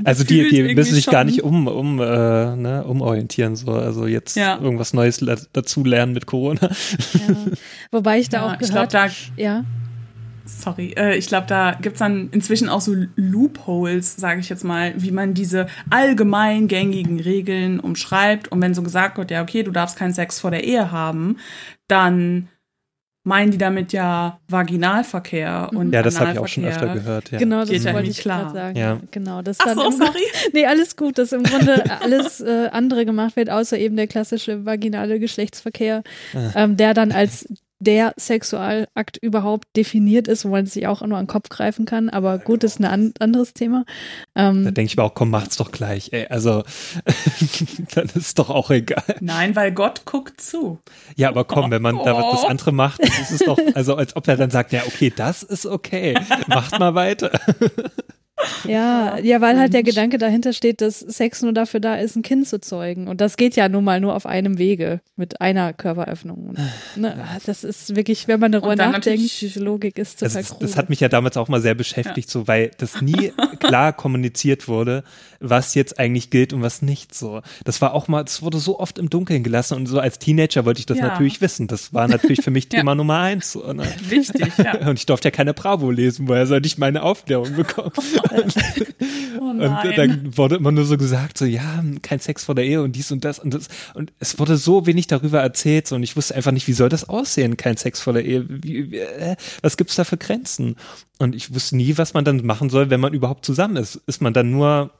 Also die, die müssen sich schon. gar nicht um, um, äh, ne, umorientieren, so. Also jetzt ja. irgendwas Neues dazu lernen mit Corona. Ja. Wobei ich da ja, auch gehört, ich glaub, da, ja. Sorry, äh, ich glaube, da gibt es dann inzwischen auch so Loopholes, sage ich jetzt mal, wie man diese allgemein gängigen Regeln umschreibt. Und wenn so gesagt wird, ja, okay, du darfst keinen Sex vor der Ehe haben, dann meinen die damit ja Vaginalverkehr Mhm. und Ja, das habe ich auch schon öfter gehört. Ja. Genau, das wollte ich klar. gerade sagen. Ja. Genau, das Ach dann so, sorry. Nee, alles gut, dass im Grunde alles äh, andere gemacht wird, außer eben der klassische vaginale Geschlechtsverkehr, ähm, der dann als der Sexualakt überhaupt definiert ist, wo man sich auch nur an den Kopf greifen kann. Aber gut, ist ein an anderes Thema. Da Ähm, denke ich mir auch, komm, macht's doch gleich. Ey, also, dann ist doch auch egal. Nein, weil Gott guckt zu. Ja, aber komm, wenn man da was das andere macht, dann ist es doch, also als ob er dann sagt, ja, okay, das ist okay, macht mal weiter. ja, ja, weil halt der. Gedanke dahinter steht, dass Sex nur dafür da ist, ein Kind zu zeugen. Und das geht ja nun mal nur auf einem Wege mit einer Körperöffnung. Und, ne, das ist wirklich, wenn man darüber nachdenkt, die Logik ist Das, total ist, krude. das hat mich ja damals auch mal sehr beschäftigt, so, weil das nie klar kommuniziert wurde, was jetzt eigentlich gilt und was nicht so. Das war auch mal, das wurde so oft im Dunkeln gelassen und so als Teenager wollte ich das Ja. natürlich wissen. Das war natürlich für mich Ja. Thema Nummer eins. So, ne? Wichtig, ja. Und ich durfte ja keine Bravo lesen, woher sollte ich meine Aufklärung bekommen? Oh Und dann wurde immer nur so gesagt, so ja, kein Sex vor der Ehe und dies und das und das. Und es wurde so wenig darüber erzählt so, und ich wusste einfach nicht, wie soll das aussehen, kein Sex vor der Ehe. Wie, wie, äh, was gibt's da für Grenzen? Und ich wusste nie, was man dann machen soll, wenn man überhaupt zusammen ist. Ist man dann nur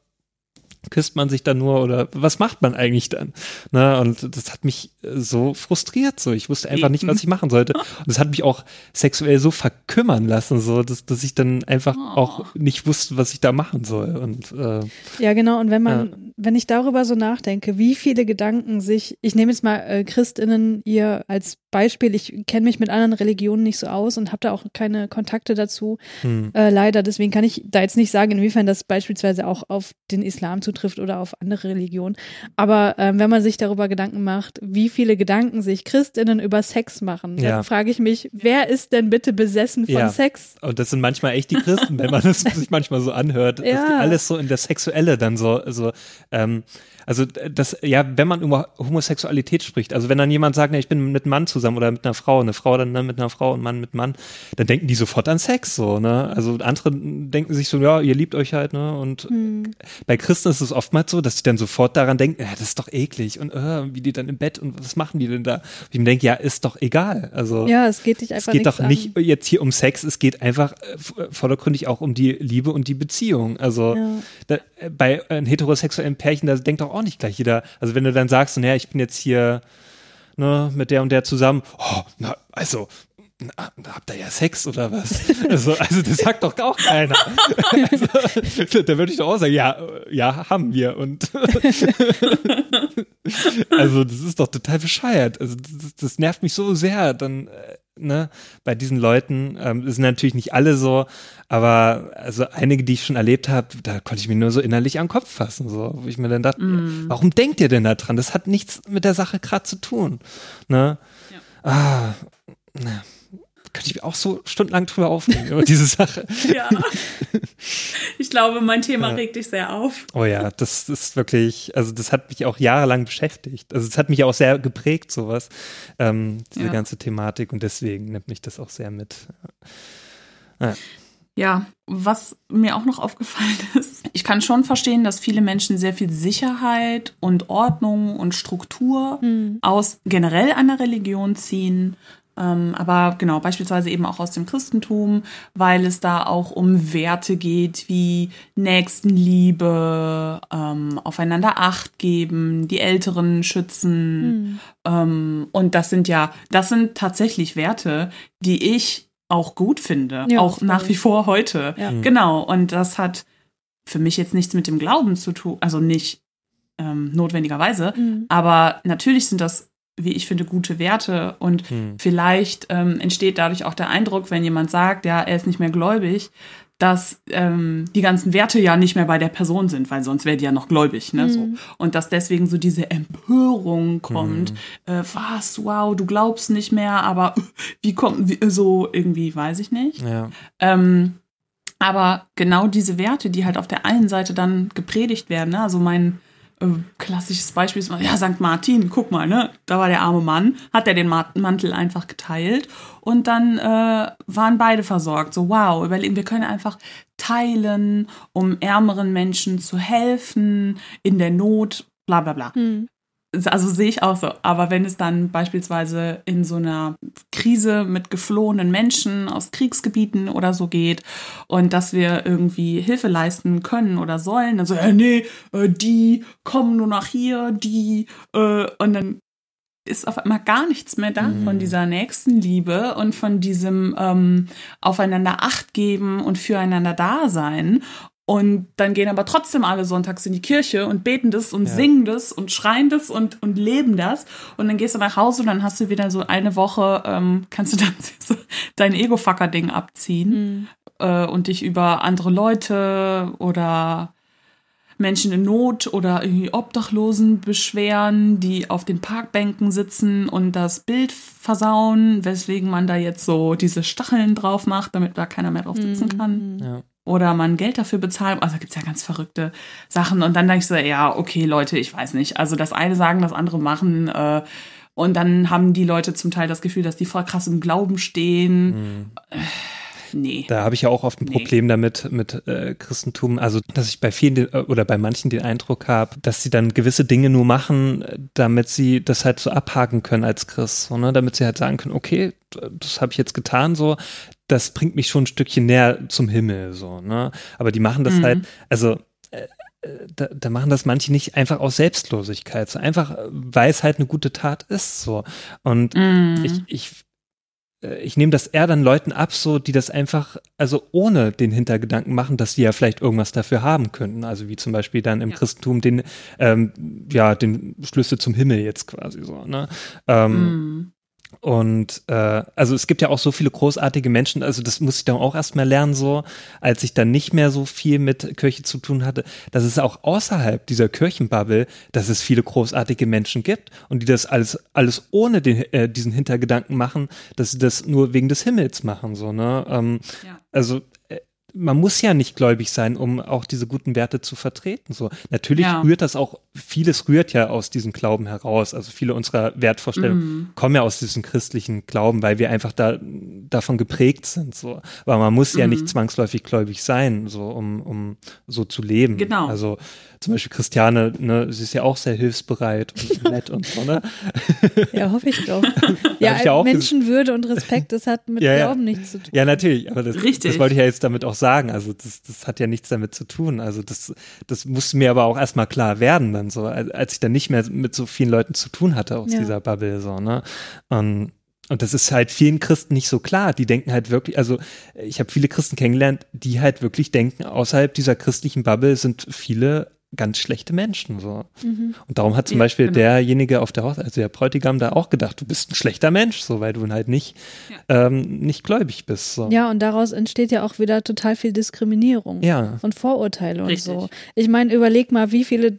küsst man sich dann nur oder was macht man eigentlich dann? Ne? Und das hat mich äh, so frustriert. So, ich wusste einfach nicht, was ich machen sollte. Und das hat mich auch sexuell so verkümmern lassen, so dass, dass ich dann einfach auch nicht wusste, was ich da machen soll. Und äh, Ja, genau. Und wenn man, wenn ich darüber so nachdenke, wie viele Gedanken sich, ich nehme jetzt mal äh, Christinnen ihr als Beispiel, ich kenne mich mit anderen Religionen nicht so aus und habe da auch keine Kontakte dazu, hm, äh, leider. Deswegen kann ich da jetzt nicht sagen, inwiefern das beispielsweise auch auf den Islam zutrifft oder auf andere Religionen. Aber ähm, wenn man sich darüber Gedanken macht, wie viele Gedanken sich Christinnen über Sex machen, Ja. dann frage ich mich, wer ist denn bitte besessen von Ja. Sex? Und das sind manchmal echt die Christen, wenn man das sich manchmal so anhört, dass die Ja. alles so in der Sexuelle dann so, so ähm, also das, ja, wenn man über Homosexualität spricht, also wenn dann jemand sagt, ne, ich bin mit einem Mann zusammen oder mit einer Frau, eine Frau dann ne, mit einer Frau und Mann mit Mann, dann denken die sofort an Sex so, ne? Also andere denken sich so, ja, ihr liebt euch halt, ne? Und bei Christen ist es oftmals so, dass sie dann sofort daran denken, ja, das ist doch eklig und äh, wie die dann im Bett und was machen die denn da? Und ich mir denke, ja, ist doch egal. Also Ja, es geht dich es einfach geht nichts doch an. nicht jetzt hier um Sex, es geht einfach äh, f- vordergründig auch um die Liebe und die Beziehung. Also Ja. da, äh, bei einem heterosexuellen Pärchen, da denkt doch auch nicht gleich jeder, also wenn du dann sagst, naja, ich bin jetzt hier ne, mit der und der zusammen, oh, na, also habt ihr ja Sex oder was? Also, also das sagt doch auch keiner. Also, da würde ich doch auch sagen, ja, ja, haben wir. Und also das ist doch total bescheuert. Also das, das nervt mich so sehr. Dann, äh, ne, bei diesen Leuten, ähm, das sind natürlich nicht alle so, aber also einige, die ich schon erlebt habe, da konnte ich mir nur so innerlich am Kopf fassen, so, wo ich mir dann dachte, warum denkt ihr denn da dran? Das hat nichts mit der Sache gerade zu tun. Ne? Ah, na, könnte ich mich auch so stundenlang drüber aufregen über diese Sache. Ja. Ich glaube, mein Thema Ja. regt dich sehr auf. Oh ja, das ist wirklich, also das hat mich auch jahrelang beschäftigt. Also es hat mich auch sehr geprägt, sowas, ähm, diese Ja. ganze Thematik und deswegen nimmt mich das auch sehr mit. Ja. Ja, was mir auch noch aufgefallen ist, ich kann schon verstehen, dass viele Menschen sehr viel Sicherheit und Ordnung und Struktur Hm. aus generell einer Religion ziehen. Ähm, aber genau, beispielsweise eben auch aus dem Christentum, weil es da auch um Werte geht wie Nächstenliebe, ähm, aufeinander Acht geben, die Älteren schützen. Ähm, und das sind ja, das sind tatsächlich Werte, die ich auch gut finde, Ja, auch voll. nach wie vor heute. Ja. Genau, und das hat für mich jetzt nichts mit dem Glauben zu tun, also nicht ähm, notwendigerweise, Mhm. aber natürlich sind das, wie ich finde, gute Werte und Hm. vielleicht ähm, entsteht dadurch auch der Eindruck, wenn jemand sagt, ja, er ist nicht mehr gläubig, dass ähm, die ganzen Werte ja nicht mehr bei der Person sind, weil sonst wäre die ja noch gläubig, ne? So. Und dass deswegen so diese Empörung kommt, äh, was, wow, du glaubst nicht mehr, aber wie kommt, wie, so irgendwie, weiß ich nicht. Ja. Ähm, aber genau diese Werte, die halt auf der einen Seite dann gepredigt werden, ne? also mein äh, klassisches Beispiel ist mal, ja, St. Martin, guck mal, ne, da war der arme Mann, hat er den Ma- Mantel einfach geteilt und dann äh, waren beide versorgt. So, wow, überlegen, wir können einfach teilen, um ärmeren Menschen zu helfen, in der Not, bla bla bla. Hm. Also sehe ich auch so. Aber wenn es dann beispielsweise in so einer Krise mit geflohenen Menschen aus Kriegsgebieten oder so geht und dass wir irgendwie Hilfe leisten können oder sollen, dann so, äh, nee, äh, die kommen nur nach hier, die, äh, und dann ist auf einmal gar nichts mehr da mhm. von dieser Nächstenliebe und von diesem ähm, aufeinander Acht geben und füreinander da sein. Und dann gehen aber trotzdem alle sonntags in die Kirche und beten das und ja. singen das und schreien das und, und leben das. Und dann gehst du nach Hause und dann hast du wieder so eine Woche, ähm, kannst du dann so dein Ego-Fucker-Ding abziehen mhm. äh, und dich über andere Leute oder Menschen in Not oder irgendwie Obdachlosen beschweren, die auf den Parkbänken sitzen und das Bild versauen, weswegen man da jetzt so diese Stacheln drauf macht, damit da keiner mehr drauf sitzen mhm. kann. Ja oder man Geld dafür bezahlt. Also gibt es ja ganz verrückte Sachen. Und dann denke ich so, ja, okay, Leute, ich weiß nicht. Also das eine sagen, das andere machen. Äh, und dann haben die Leute zum Teil das Gefühl, dass die voll krass im Glauben stehen. Mhm. Äh, nee. Da habe ich ja auch oft ein nee. Problem damit mit äh, Christentum. Also, dass ich bei vielen äh, oder bei manchen den Eindruck habe, dass sie dann gewisse Dinge nur machen, damit sie das halt so abhaken können als Christ. So, ne? Damit sie halt sagen können, okay, das habe ich jetzt getan, so, das bringt mich schon ein Stückchen näher zum Himmel, so, ne? Aber die machen das mhm. halt, also äh, äh, da, da, machen das manche nicht einfach aus Selbstlosigkeit, so einfach, weil es halt eine gute Tat ist, so. Und mm. ich, ich, äh, ich nehme das eher dann Leuten ab, so, die das einfach, also ohne den Hintergedanken machen, dass sie ja vielleicht irgendwas dafür haben könnten. Also wie zum Beispiel dann im ja. Christentum den, ähm, ja, den Schlüssel zum Himmel jetzt quasi so, ne? Ähm, mm. Und äh, also es gibt ja auch so viele großartige Menschen, also das muss ich dann auch erstmal lernen, so, als ich dann nicht mehr so viel mit Kirche zu tun hatte, dass es auch außerhalb dieser Kirchenbubble, dass es viele großartige Menschen gibt und die das alles, alles ohne den, äh, diesen Hintergedanken machen, dass sie das nur wegen des Himmels machen, so, ne? Ähm, ja. Also man muss ja nicht gläubig sein, um auch diese guten Werte zu vertreten. So natürlich ja. rührt das auch vieles rührt ja aus diesem Glauben heraus. Also viele unserer Wertvorstellungen mm. kommen ja aus diesem christlichen Glauben, weil wir einfach da davon geprägt sind. So, aber man muss ja mm. nicht zwangsläufig gläubig sein, so um um so zu leben. Genau. Also zum Beispiel Christiane, ne, sie ist ja auch sehr hilfsbereit und nett und so, ne? Ja, hoffe ich doch. ja, ich ja Menschenwürde und Respekt, das hat mit ja, Glauben ja. nichts zu tun. Ja, natürlich, aber das, Richtig. das wollte ich ja jetzt damit auch sagen. Also das, das hat ja nichts damit zu tun. Also das, das musste mir aber auch erstmal klar werden, dann so, als ich dann nicht mehr mit so vielen Leuten zu tun hatte aus ja. dieser Bubble, so, ne? Und und das ist halt vielen Christen nicht so klar. Die denken halt wirklich, also ich habe viele Christen kennengelernt, die halt wirklich denken, außerhalb dieser christlichen Bubble sind viele ganz schlechte Menschen. So. Mhm. Und darum hat zum ja, Beispiel genau. derjenige auf der Hochzeit, also der Bräutigam, da auch gedacht, du bist ein schlechter Mensch, so weil du halt nicht, ja. ähm, nicht gläubig bist. So. Ja, und daraus entsteht ja auch wieder total viel Diskriminierung ja. und Vorurteile Richtig. und so. Ich meine, überleg mal, wie viele,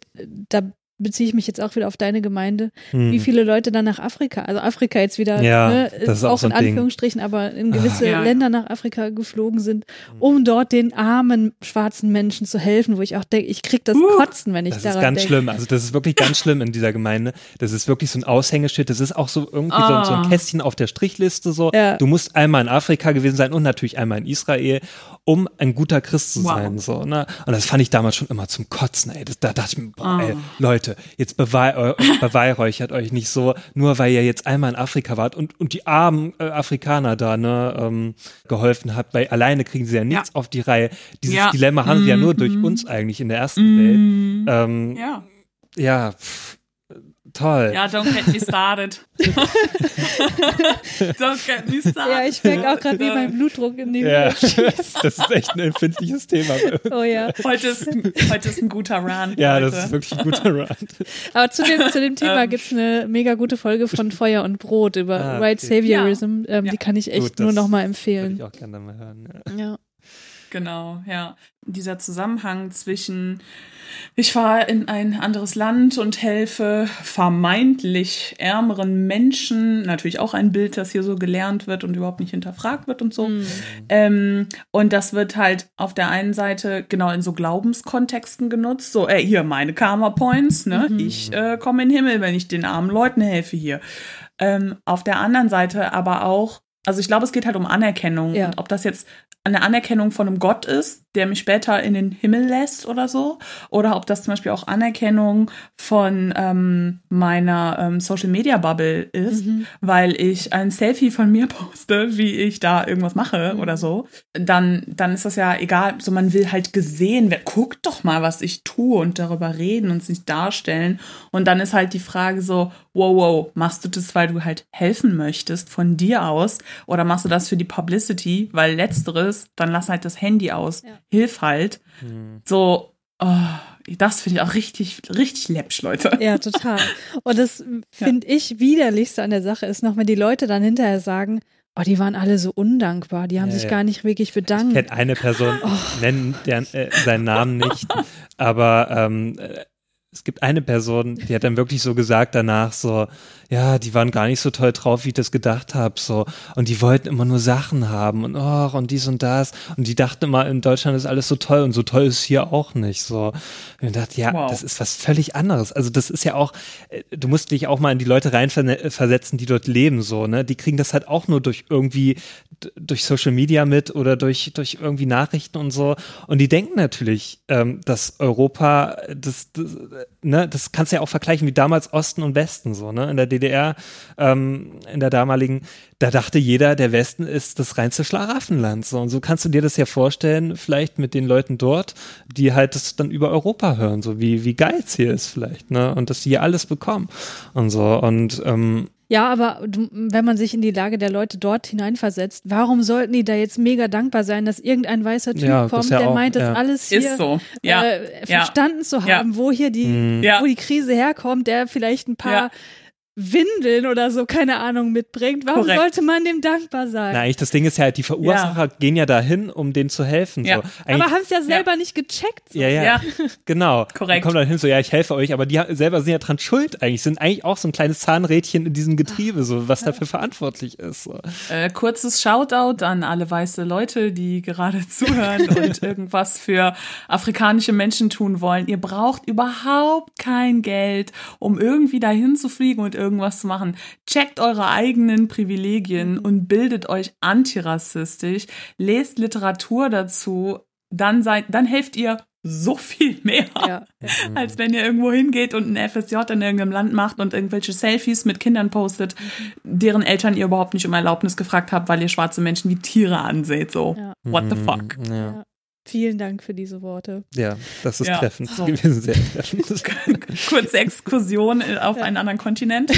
da beziehe ich mich jetzt auch wieder auf deine Gemeinde, hm. wie viele Leute dann nach Afrika, also Afrika jetzt wieder, ja, ne, das ist auch, auch so in Anführungsstrichen, Ding. aber in gewisse ja. Länder nach Afrika geflogen sind, um dort den armen schwarzen Menschen zu helfen, wo ich auch denke, ich krieg das uh, Kotzen, wenn ich das daran denke. Das ist ganz schlimm, also das ist wirklich ganz schlimm in dieser Gemeinde. Das ist wirklich so ein Aushängeschild, das ist auch so irgendwie oh. so, so, ein ah. Kästchen auf der Strichliste so. Ja. Du musst einmal in Afrika gewesen sein und natürlich einmal in Israel, um ein guter Christ zu wow. sein, so, ne? Und das fand ich damals schon immer zum Kotzen, ey. Das, da dachte ich mir, boah, oh. ey, Leute, jetzt beweih, beweihräuchert euch nicht so, nur weil ihr jetzt einmal in Afrika wart und, und die armen äh, Afrikaner da ne, ähm, geholfen habt, weil alleine kriegen sie ja nichts ja. auf die Reihe. Dieses ja. Dilemma haben mm, sie ja nur durch mm. uns eigentlich in der ersten mm, Welt. Ähm, ja. Ja, pff, Toll. Ja, don't get me started. don't get me started. Ja, ich merke auch gerade, wie mein Blutdruck in die ja. Das ist echt ein empfindliches Thema. Oh ja. Heute ist, heute ist ein guter Run. Ja, das ist wirklich ein guter Run. Aber zu dem, zu dem Thema ähm. gibt es eine mega gute Folge von Feuer und Brot über ah, okay. White Saviorism. Ja. Ähm, die kann ich echt Gut, nur nochmal empfehlen. Würde ich auch gerne mal hören. ja. ja. Genau, ja. Dieser Zusammenhang zwischen ich fahre in ein anderes Land und helfe vermeintlich ärmeren Menschen. Natürlich auch ein Bild, das hier so gelernt wird und überhaupt nicht hinterfragt wird und so. Mhm. Ähm, und das wird halt auf der einen Seite genau in so Glaubenskontexten genutzt. So, ey, hier meine Karma Points, ne? Mhm. Ich äh, komme in den Himmel, wenn ich den armen Leuten helfe hier. Ähm, auf der anderen Seite aber auch, also ich glaube, es geht halt um Anerkennung. Ja. Und ob das jetzt eine Anerkennung von einem Gott ist, der mich später in den Himmel lässt oder so. Oder ob das zum Beispiel auch Anerkennung von ähm, meiner ähm, Social Media Bubble ist, mhm. weil ich ein Selfie von mir poste, wie ich da irgendwas mache mhm. oder so. Dann, dann ist das ja egal. So, man will halt gesehen werden. Guckt doch mal, was ich tue und darüber reden und sich darstellen. Und dann ist halt die Frage so, wow, wow, machst du das, weil du halt helfen möchtest von dir aus? Oder machst du das für die Publicity? Weil letzteres, dann lass halt das Handy aus. Ja hilf halt. Mhm. So, oh, das finde ich auch richtig, richtig läppsch, Leute. Ja, total. Und das finde ja. ich widerlichste an der Sache ist noch, wenn die Leute dann hinterher sagen, Oh, die waren alle so undankbar. Die haben ja, sich gar nicht wirklich bedankt. Ich kenne eine Person, oh. nennen deren, äh, seinen Namen nicht, aber ähm, äh, es gibt eine Person, die hat dann wirklich so gesagt danach so, ja, die waren gar nicht so toll drauf, wie ich das gedacht habe, so. Und die wollten immer nur Sachen haben und oh, und dies und das. Und die dachten immer, in Deutschland ist alles so toll und so toll ist hier auch nicht, so. Und ich dachte, ja, wow. das ist was völlig anderes. Also das ist ja auch, äh, du musst dich auch mal in die Leute reinversetzen, die dort leben, so, ne. Die kriegen das halt auch nur durch irgendwie, durch Social Media mit oder durch, durch irgendwie Nachrichten und so. Und die denken natürlich, ähm, dass Europa, das, das, ne, das kannst du ja auch vergleichen wie damals Osten und Westen, so, ne. In der DDR DDR ähm, in der damaligen, da dachte jeder, der Westen ist das reinste Schlaraffenland. So, und so kannst du dir das ja vorstellen, vielleicht mit den Leuten dort, die halt das dann über Europa hören, so wie, wie geil es hier ist vielleicht, ne? Und dass sie hier alles bekommen und so. Und ähm, ja, aber wenn man sich in die Lage der Leute dort hineinversetzt, warum sollten die da jetzt mega dankbar sein, dass irgendein weißer Typ ja, kommt, ja der auch, meint, das ja. alles hier so. äh, verstanden zu haben, wo hier die, mhm. wo die Krise herkommt, der vielleicht ein paar Windeln oder so, keine Ahnung, mitbringt. Warum Korrekt. sollte man dem dankbar sein? Eigentlich das Ding ist ja halt, die Verursacher ja. gehen ja dahin, um denen zu helfen. Ja. So. Aber haben es ja selber ja. nicht gecheckt. So. Ja, ja, ja, genau. Korrekt. Die kommen dann hin so, ja, ich helfe euch, aber die selber sind ja dran schuld eigentlich, sind eigentlich auch so ein kleines Zahnrädchen in diesem Getriebe, so, was dafür verantwortlich ist. So. Äh, kurzes Shoutout an alle weiße Leute, die gerade zuhören und irgendwas für afrikanische Menschen tun wollen. Ihr braucht überhaupt kein Geld, um irgendwie dahin zu fliegen und irgendwas zu machen. Checkt eure eigenen Privilegien mhm. und bildet euch antirassistisch, lest Literatur dazu, dann seid, dann helft ihr so viel mehr, ja. als wenn ihr irgendwo hingeht und ein FSJ in irgendeinem Land macht und irgendwelche Selfies mit Kindern postet, mhm. deren Eltern ihr überhaupt nicht um Erlaubnis gefragt habt, weil ihr schwarze Menschen wie Tiere anseht. So, ja. what the mhm. fuck? Ja. Vielen Dank für diese Worte. Ja, das ist ja, treffend so. gewesen, sehr treffend. Kurze Exkursion auf ja. einen anderen Kontinent.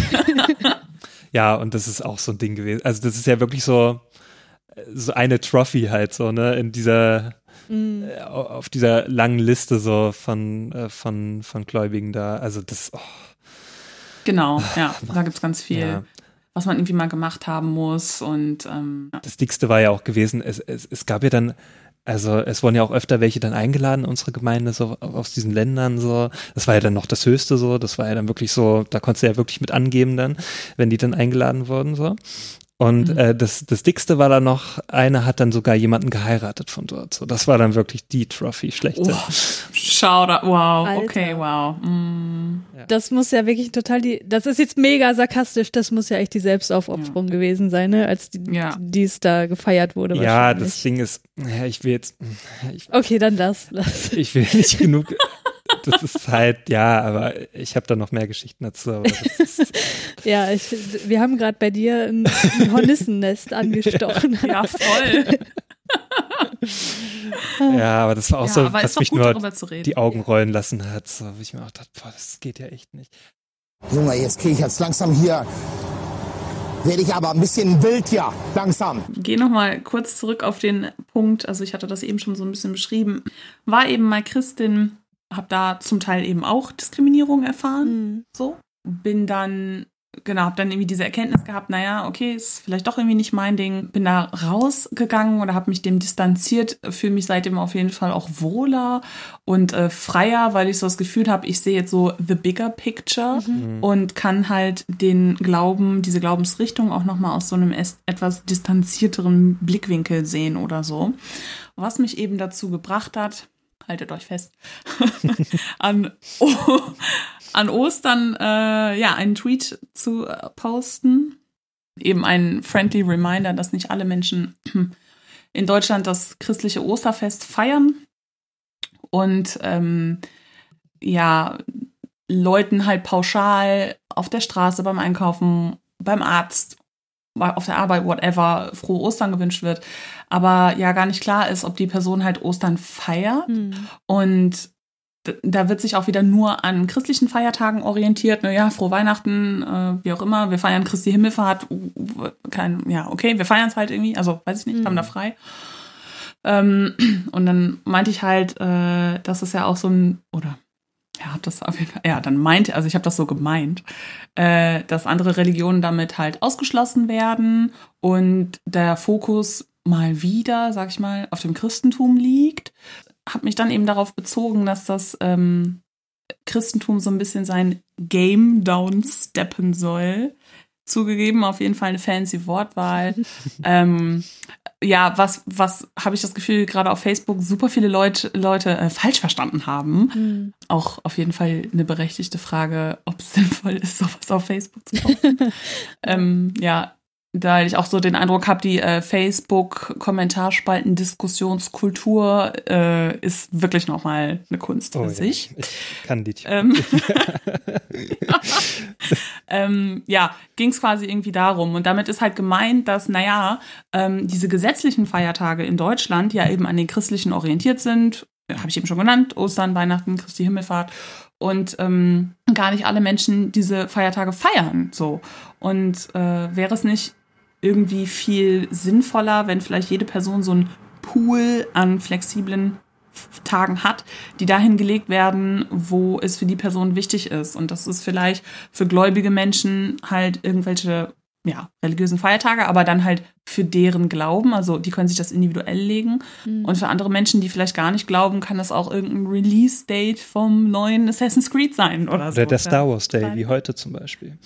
ja, und das ist auch so ein Ding gewesen. Also das ist ja wirklich so, so eine Trophy halt so, ne, in dieser, mhm. Äh, auf dieser langen Liste so von, äh, von, von Gläubigen da. Also das, oh. Genau, ja, da gibt es ganz viel. Ja was man irgendwie mal gemacht haben muss. Und ähm, das Dickste war ja auch gewesen, es, es, es gab ja dann also es wurden ja auch öfter welche dann eingeladen, unsere Gemeinde, so aus diesen Ländern so. Das war ja dann noch das Höchste so. Das war ja dann wirklich so, da konntest du ja wirklich mit angeben dann, wenn die dann eingeladen wurden so. Und mhm. äh, das, das Dickste war dann noch, einer hat dann sogar jemanden geheiratet von dort. So, das war dann wirklich die Trophy schlechte. Oh, schau da, wow, Alter. okay, wow. Mm. Das muss ja wirklich total die, das ist jetzt mega sarkastisch, das muss ja echt die Selbstaufopferung ja. gewesen sein, ne, als die, ja. die es da gefeiert wurde. Ja, das Ding ist, ja, ich will jetzt. Ich, okay, dann das. Ich will nicht genug das ist halt, ja, aber ich habe da noch mehr Geschichten dazu. ja, ich, wir haben gerade bei dir ein, ein Hornissennest angestochen. Ja, voll. ja, aber das war auch ja, so, was mich nur die Augen rollen lassen hat. So, wo ich mir auch dachte, boah, das geht ja echt nicht. Junge, jetzt kriege ich jetzt langsam hier werde ich aber ein bisschen wild ja, langsam. Geh noch mal kurz zurück auf den Punkt, also ich hatte das eben schon so ein bisschen beschrieben, war eben mal Christin habe da zum Teil eben auch Diskriminierung erfahren. Mhm. So. Bin dann, genau, habe dann irgendwie diese Erkenntnis gehabt, naja, okay, ist vielleicht doch irgendwie nicht mein Ding. Bin da rausgegangen oder habe mich dem distanziert, fühle mich seitdem auf jeden Fall auch wohler und äh, freier, weil ich so das Gefühl habe, ich sehe jetzt so the bigger picture mhm. und kann halt den Glauben, diese Glaubensrichtung auch nochmal aus so einem etwas distanzierteren Blickwinkel sehen oder so. Was mich eben dazu gebracht hat, haltet euch fest, an, oh, an Ostern äh, ja einen Tweet zu äh, posten. Eben ein friendly Reminder, dass nicht alle Menschen in Deutschland das christliche Osterfest feiern und ähm, ja, Leuten halt pauschal auf der Straße beim Einkaufen, beim Arzt, auf der Arbeit, whatever, frohe Ostern gewünscht wird. Aber ja gar nicht klar ist, ob die Person halt Ostern feiert. Mhm. Und da wird sich auch wieder nur an christlichen Feiertagen orientiert. Naja, frohe Weihnachten, äh, wie auch immer. Wir feiern Christi Himmelfahrt. Kein, ja, okay, wir feiern es halt irgendwie. Also, weiß ich nicht, mhm. haben da frei. Ähm, und dann meinte ich halt, äh, dass es ja auch so ein, oder ja, hab das auf jeden Fall, ja, dann meinte, also ich habe das so gemeint, äh, dass andere Religionen damit halt ausgeschlossen werden und der Fokus mal wieder, sag ich mal, auf dem Christentum liegt. Hab mich dann eben darauf bezogen, dass das ähm, Christentum so ein bisschen sein Game downsteppen soll. Zugegeben, auf jeden Fall eine fancy Wortwahl. ähm, ja, was, was habe ich das Gefühl, gerade auf Facebook super viele Leute, Leute äh, falsch verstanden haben. Mhm. Auch auf jeden Fall eine berechtigte Frage, ob es sinnvoll ist, sowas auf Facebook zu posten. ähm, ja, da ich auch so den Eindruck habe, die äh, Facebook-Kommentarspalten, Diskussionskultur äh, ist wirklich nochmal eine Kunst für oh, sich. Ja. Ich kann die. Ähm, ja, ähm, ja ging es quasi irgendwie darum. Und damit ist halt gemeint, dass, naja, ähm, diese gesetzlichen Feiertage in Deutschland ja eben an den christlichen orientiert sind. Habe ich eben schon genannt, Ostern, Weihnachten, Christi Himmelfahrt und ähm, gar nicht alle Menschen diese Feiertage feiern. So. Und äh, wäre es nicht irgendwie viel sinnvoller, wenn vielleicht jede Person so einen Pool an flexiblen Tagen hat, die dahin gelegt werden, wo es für die Person wichtig ist. Und das ist vielleicht für gläubige Menschen halt irgendwelche ja, religiösen Feiertage, aber dann halt für deren Glauben, also die können sich das individuell legen. Mhm. Und für andere Menschen, die vielleicht gar nicht glauben, kann das auch irgendein Release-Date vom neuen Assassin's Creed sein oder so. Oder der Star Wars Day, wie heute zum Beispiel.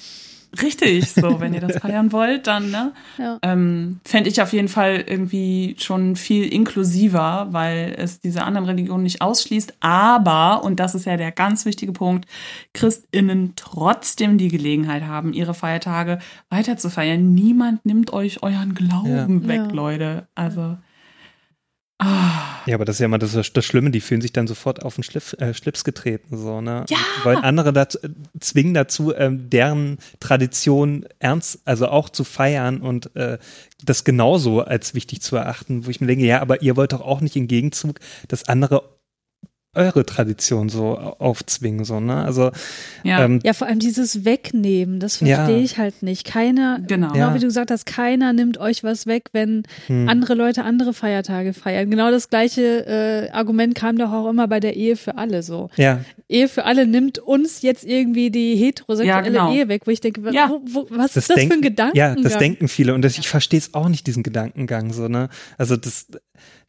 Richtig, so, wenn ihr das feiern wollt, dann, ne? Ja. Ähm, Fände ich auf jeden Fall irgendwie schon viel inklusiver, weil es diese anderen Religionen nicht ausschließt. Aber, und das ist ja der ganz wichtige Punkt, ChristInnen trotzdem die Gelegenheit haben, ihre Feiertage weiter zu feiern. Niemand nimmt euch euren Glauben ja. weg, ja. Leute. Also. Ah. Ja, aber das ist ja immer das, das Schlimme, die fühlen sich dann sofort auf den Schlips, äh, Schlips getreten, so, ne? Ja. Weil andere dazu, äh, zwingen dazu, ähm, deren Tradition ernst, also auch zu feiern und äh, das genauso als wichtig zu erachten, wo ich mir denke, ja, aber ihr wollt doch auch nicht im Gegenzug, dass andere eure Tradition so aufzwingen, so, ne? Also ja, ähm, ja vor allem dieses Wegnehmen, das verstehe ja. ich halt nicht. Keiner, genau. genau wie du gesagt hast, keiner nimmt euch was weg, wenn hm. andere Leute andere Feiertage feiern. Genau das gleiche äh, Argument kam doch auch immer bei der Ehe für alle so. Ja. Ehe für alle nimmt uns jetzt irgendwie die heterosexuelle ja, genau. Ehe weg, wo ich denke, ja. wo, wo, was das ist das denken, für ein Gedankengang? Ja, das denken viele und das, ich verstehe es auch nicht, diesen Gedankengang, so, ne? Also das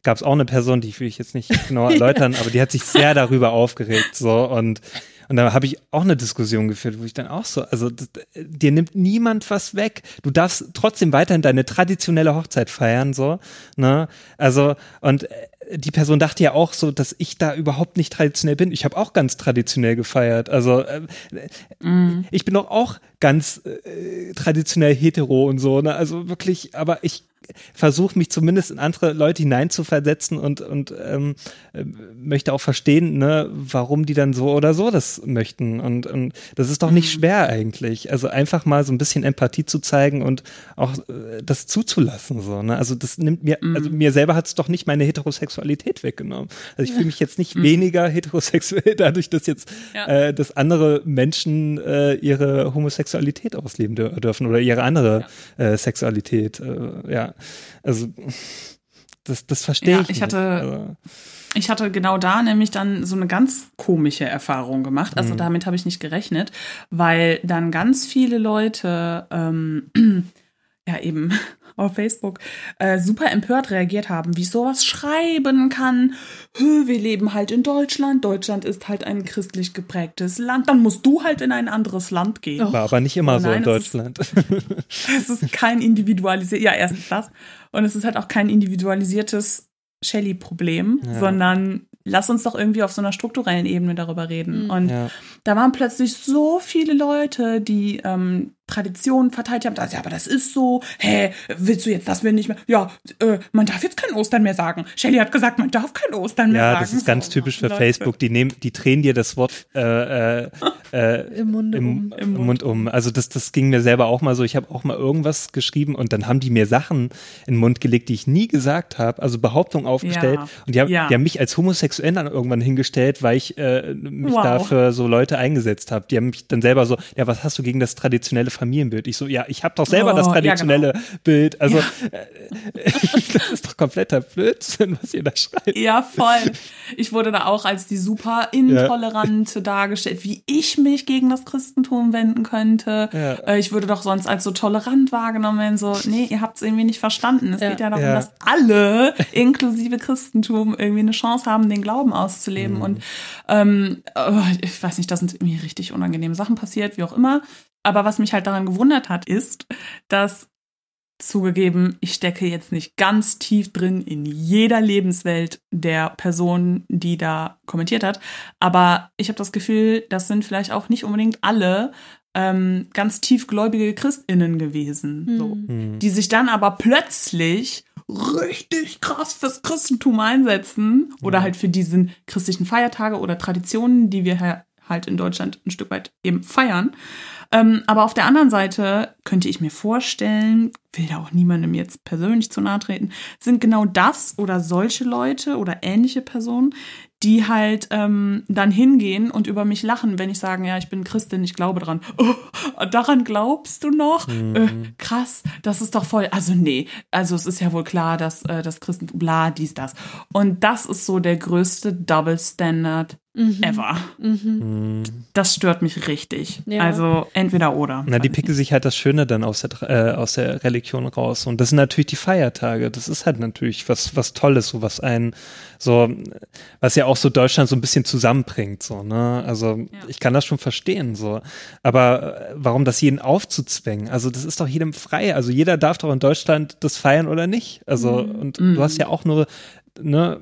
gab es auch eine Person, die will ich jetzt nicht genau erläutern, aber die hat sich sehr darüber aufgeregt so und und da habe ich auch eine Diskussion geführt, wo ich dann auch so, also das, dir nimmt niemand was weg. Du darfst trotzdem weiterhin deine traditionelle Hochzeit feiern, so, ne? Also, und die Person dachte ja auch so, dass ich da überhaupt nicht traditionell bin. Ich habe auch ganz traditionell gefeiert. Also äh, mm. ich bin doch auch ganz äh, traditionell hetero und so. Ne? Also wirklich, aber ich versuche mich zumindest in andere Leute hineinzuversetzen und, und ähm, äh, möchte auch verstehen, ne, warum die dann so oder so das möchten. Und, und das ist doch nicht mhm. schwer eigentlich. Also einfach mal so ein bisschen Empathie zu zeigen und auch äh, das zuzulassen. So, ne? Also das nimmt mir, mhm. also mir selber hat es doch nicht meine Heterosexualität weggenommen. Also ich fühle mich jetzt nicht mhm. weniger heterosexuell dadurch, dass jetzt ja. äh, dass andere Menschen äh, ihre Homosexualität ausleben dürfen oder ihre andere ja. äh, Sexualität. Äh, ja. Also das, das verstehe ja, ich. Ich hatte, ich hatte genau da nämlich dann so eine ganz komische Erfahrung gemacht. Also mhm. damit habe ich nicht gerechnet, weil dann ganz viele Leute ähm, ja eben auf Facebook äh, super empört reagiert haben, wie sowas schreiben kann. Wir leben halt in Deutschland. Deutschland ist halt ein christlich geprägtes Land. Dann musst du halt in ein anderes Land gehen. War aber nicht immer oh, so in Deutschland. Es ist, es ist kein individualisiertes, ja, erstens das. Und es ist halt auch kein individualisiertes Shelly-Problem, ja. sondern lass uns doch irgendwie auf so einer strukturellen Ebene darüber reden. Mhm. Und ja. da waren plötzlich so viele Leute, die ähm, Traditionen verteilt haben. Da, ja, aber das ist so. Hä, willst du jetzt, dass wir nicht mehr? Ja, äh, man darf jetzt kein Ostern mehr sagen. Shelly hat gesagt, man darf kein Ostern mehr Ja, sagen. das ist ganz So, typisch für Leute. Facebook. Die nehmen, die drehen dir das Wort äh, äh, äh, Im Munde im, um. im Mund um. Also das, das ging mir selber auch mal so. Ich habe auch mal irgendwas geschrieben und dann haben die mir Sachen in den Mund gelegt, die ich nie gesagt habe. Also Behauptungen aufgestellt. Ja. Und die haben, Ja. die haben mich als homosexuell dann irgendwann hingestellt, weil ich äh, mich Wow. dafür so Leute eingesetzt habe. Die haben mich dann selber so, ja, was hast du gegen das traditionelle Familienbild? Ich so, ja, ich habe doch selber Oh, das ja, traditionelle Bild. Also äh, das ist doch kompletter Blödsinn, was ihr da schreibt. Ja, voll. Ich wurde da auch als die super intolerante dargestellt, wie ich mich gegen das Christentum wenden könnte. Ja. Äh, Ich würde doch sonst als so tolerant wahrgenommen werden. So, nee, ihr habt es irgendwie nicht verstanden. Es Ja. geht ja darum, Ja. dass alle, inklusive Christentum, irgendwie eine Chance haben, den Glauben auszuleben. Mhm. Und ähm, oh, ich weiß nicht, da sind irgendwie richtig unangenehme Sachen passiert, wie auch immer. Aber was mich halt daran gewundert hat, ist, dass zugegeben, ich stecke jetzt nicht ganz tief drin in jeder Lebenswelt der Person, die da kommentiert hat. Aber ich habe das Gefühl, das sind vielleicht auch nicht unbedingt alle ähm, ganz tiefgläubige Christinnen gewesen, so, Hm. die sich dann aber plötzlich richtig krass fürs Christentum einsetzen oder halt für diesen christlichen Feiertage oder Traditionen, die wir ha- halt in Deutschland ein Stück weit eben feiern. Ähm, aber auf der anderen Seite könnte ich mir vorstellen, will da auch niemandem jetzt persönlich zu nahe treten, sind genau das oder solche Leute oder ähnliche Personen, die halt ähm, dann hingehen und über mich lachen, wenn ich sage, ja, ich bin Christin, ich glaube dran. Oh, daran glaubst du noch? Äh, krass, das ist doch voll. Also nee, also es ist ja wohl klar, dass äh, das Christentum, bla, dies, das. Und das ist so der größte Double Standard ever. Das stört mich richtig. Ja. Also entweder oder. Na, die picken sich halt das Schöne dann aus der, äh, aus der Religion raus. Und das sind natürlich die Feiertage. Das ist halt natürlich was, was Tolles, so was einen, so, was ja auch so Deutschland so ein bisschen zusammenbringt, so, ne? Also, ich kann das schon verstehen, so. Aber äh, warum das jeden aufzuzwängen? Also, das ist doch jedem frei. Also, jeder darf doch in Deutschland das feiern oder nicht. Also, und du hast ja auch nur, ne,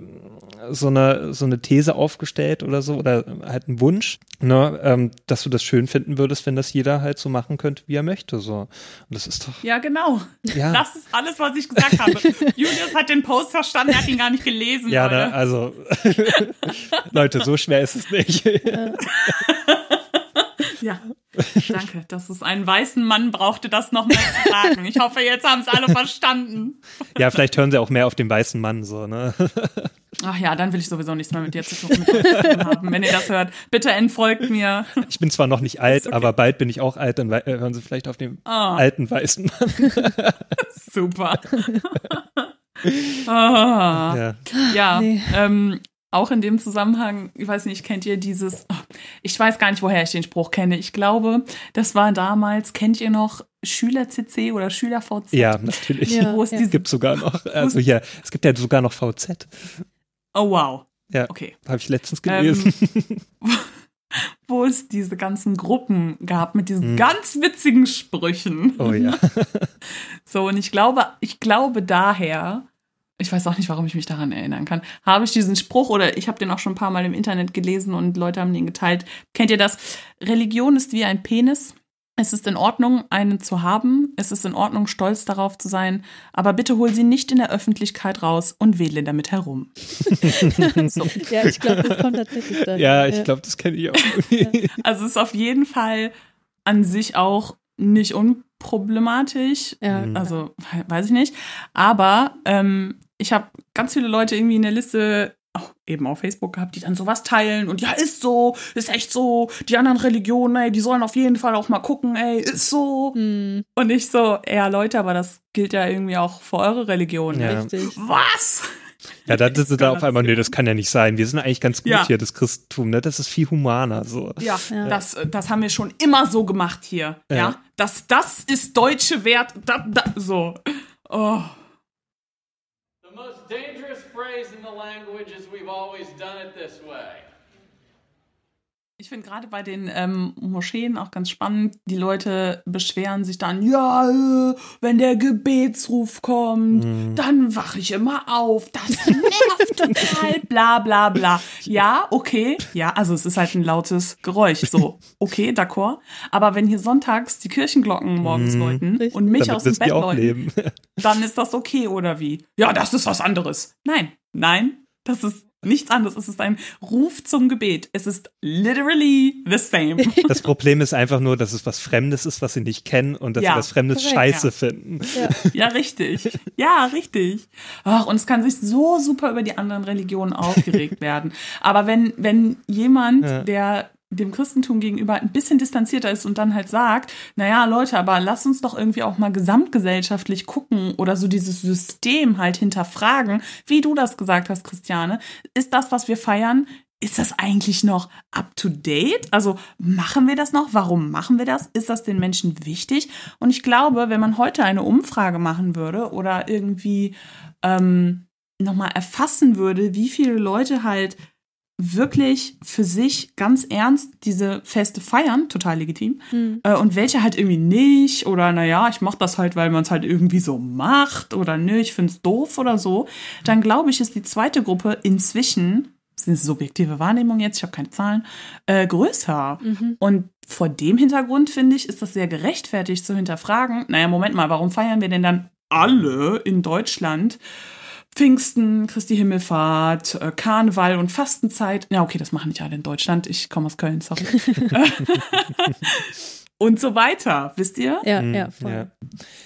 so eine, so eine These aufgestellt oder so, oder halt einen Wunsch, ne, ähm, dass du das schön finden würdest, wenn das jeder halt so machen könnte, wie er möchte, so. Und das ist doch, Ja, genau. Ja. Das ist alles, was ich gesagt habe. Julius hat den Post verstanden, er hat ihn gar nicht gelesen. ja, ne, also, Leute, so schwer ist es nicht. Ja, danke. Das ist ein weißen Mann, brauchte das nochmal zu sagen. Ich hoffe, jetzt haben es alle verstanden. ja, vielleicht hören sie auch mehr auf den weißen Mann, so, ne. Ach ja, dann will ich sowieso nichts mehr mit dir zu tun, mit zu haben. Wenn ihr das hört, bitte entfolgt mir. Ich bin zwar noch nicht alt, okay. aber bald bin ich auch alt, dann äh, hören sie vielleicht auf den Ah. alten weißen Mann. Super. ah. Ja. Ja, Nee. ähm, auch in dem Zusammenhang, ich weiß nicht, kennt ihr dieses, oh, ich weiß gar nicht, woher ich den Spruch kenne. Ich glaube, das war damals, kennt ihr noch Schüler-CC oder Schüler-VZ? ja, natürlich. Ja. Wo es ja. Gibt sogar noch, also hier, es gibt ja sogar noch VZ. oh wow, Ja, okay. habe ich letztens Ähm, gelesen. Wo es diese ganzen Gruppen gab mit diesen ganz witzigen Sprüchen. oh ja. So, und ich glaube, ich glaube daher, ich weiß auch nicht, warum ich mich daran erinnern kann, habe ich diesen Spruch oder ich habe den auch schon ein paar Mal im Internet gelesen und Leute haben den geteilt. Kennt ihr das? Religion ist wie ein Penis. Es ist in Ordnung, einen zu haben. Es ist in Ordnung, stolz darauf zu sein. Aber bitte hol sie nicht in der Öffentlichkeit raus und wähle damit herum. so. Ja, ich glaube, das kommt tatsächlich da. Ja, ich glaube, das kenne ich auch. Also es ist auf jeden Fall an sich auch nicht unproblematisch. Ja, Also we- weiß ich nicht. Aber ähm, ich habe ganz viele Leute irgendwie in der Liste, auch eben auf Facebook gehabt, die dann sowas teilen und ja, ist so, ist echt so. Die anderen Religionen, ey, die sollen auf jeden Fall auch mal gucken, ey, ist so. Hm, Und ich so, ja, Leute, aber das gilt ja irgendwie auch für eure Religion. Ja. richtig. Was? Ja, da sind sie da auf einmal, nee, das kann ja nicht sein. Wir sind eigentlich ganz gut Ja. hier, das Christentum, ne? Das ist viel humaner, so. Ja, Ja. Das, das haben wir schon immer so gemacht hier. Ja. Ja. Das, das ist deutsche Wert. Da, da, so. Oh. Dangerous phrase in the language is we've always done it this way. Ich finde gerade bei den ähm, Moscheen auch ganz spannend, die Leute beschweren sich dann, ja, äh, wenn der Gebetsruf kommt, Mhm. dann wache ich immer auf. Das nervt total, bla bla bla. Ja, okay, ja, also es ist halt ein lautes Geräusch, so, okay, d'accord. Aber wenn hier sonntags die Kirchenglocken morgens Mhm. läuten und mich Damit aus dem Bett läuten, leben. dann ist das okay oder wie? Ja, das ist was anderes. Nein, nein, das ist nichts anderes. Es ist ein Ruf zum Gebet. Es ist literally the same. Das Problem ist einfach nur, dass es was Fremdes ist, was sie nicht kennen und dass Ja, sie was Fremdes korrekt, scheiße ja. finden. Ja, richtig. Ja, richtig. Ach, und es kann sich so super über die anderen Religionen aufgeregt werden. Aber wenn, wenn jemand, Ja. der dem Christentum gegenüber ein bisschen distanzierter ist und dann halt sagt, naja, Leute, aber lass uns doch irgendwie auch mal gesamtgesellschaftlich gucken oder so dieses System halt hinterfragen, wie du das gesagt hast, Christiane, ist das, was wir feiern, ist das eigentlich noch up to date? Also machen wir das noch? Warum machen wir das? Ist das den Menschen wichtig? Und ich glaube, wenn man heute eine Umfrage machen würde oder irgendwie ähm, nochmal erfassen würde, wie viele Leute halt wirklich für sich ganz ernst diese Feste feiern, total legitim, Hm. äh, und welche halt irgendwie nicht oder naja, ich mach das halt, weil man es halt irgendwie so macht oder nö, ich find's doof oder so, dann glaube ich, ist die zweite Gruppe inzwischen, das ist eine subjektive Wahrnehmung jetzt, ich habe keine Zahlen, äh, größer. Mhm. Und vor dem Hintergrund, finde ich, ist das sehr gerechtfertigt zu hinterfragen, naja, Moment mal, warum feiern wir denn dann alle in Deutschland Pfingsten, Christi Himmelfahrt, äh, Karneval und Fastenzeit. Ja, okay, das machen nicht alle in Deutschland. Ich komme aus Köln, sorry. und so weiter, wisst ihr? Ja, Mhm, ja, voll. Ja.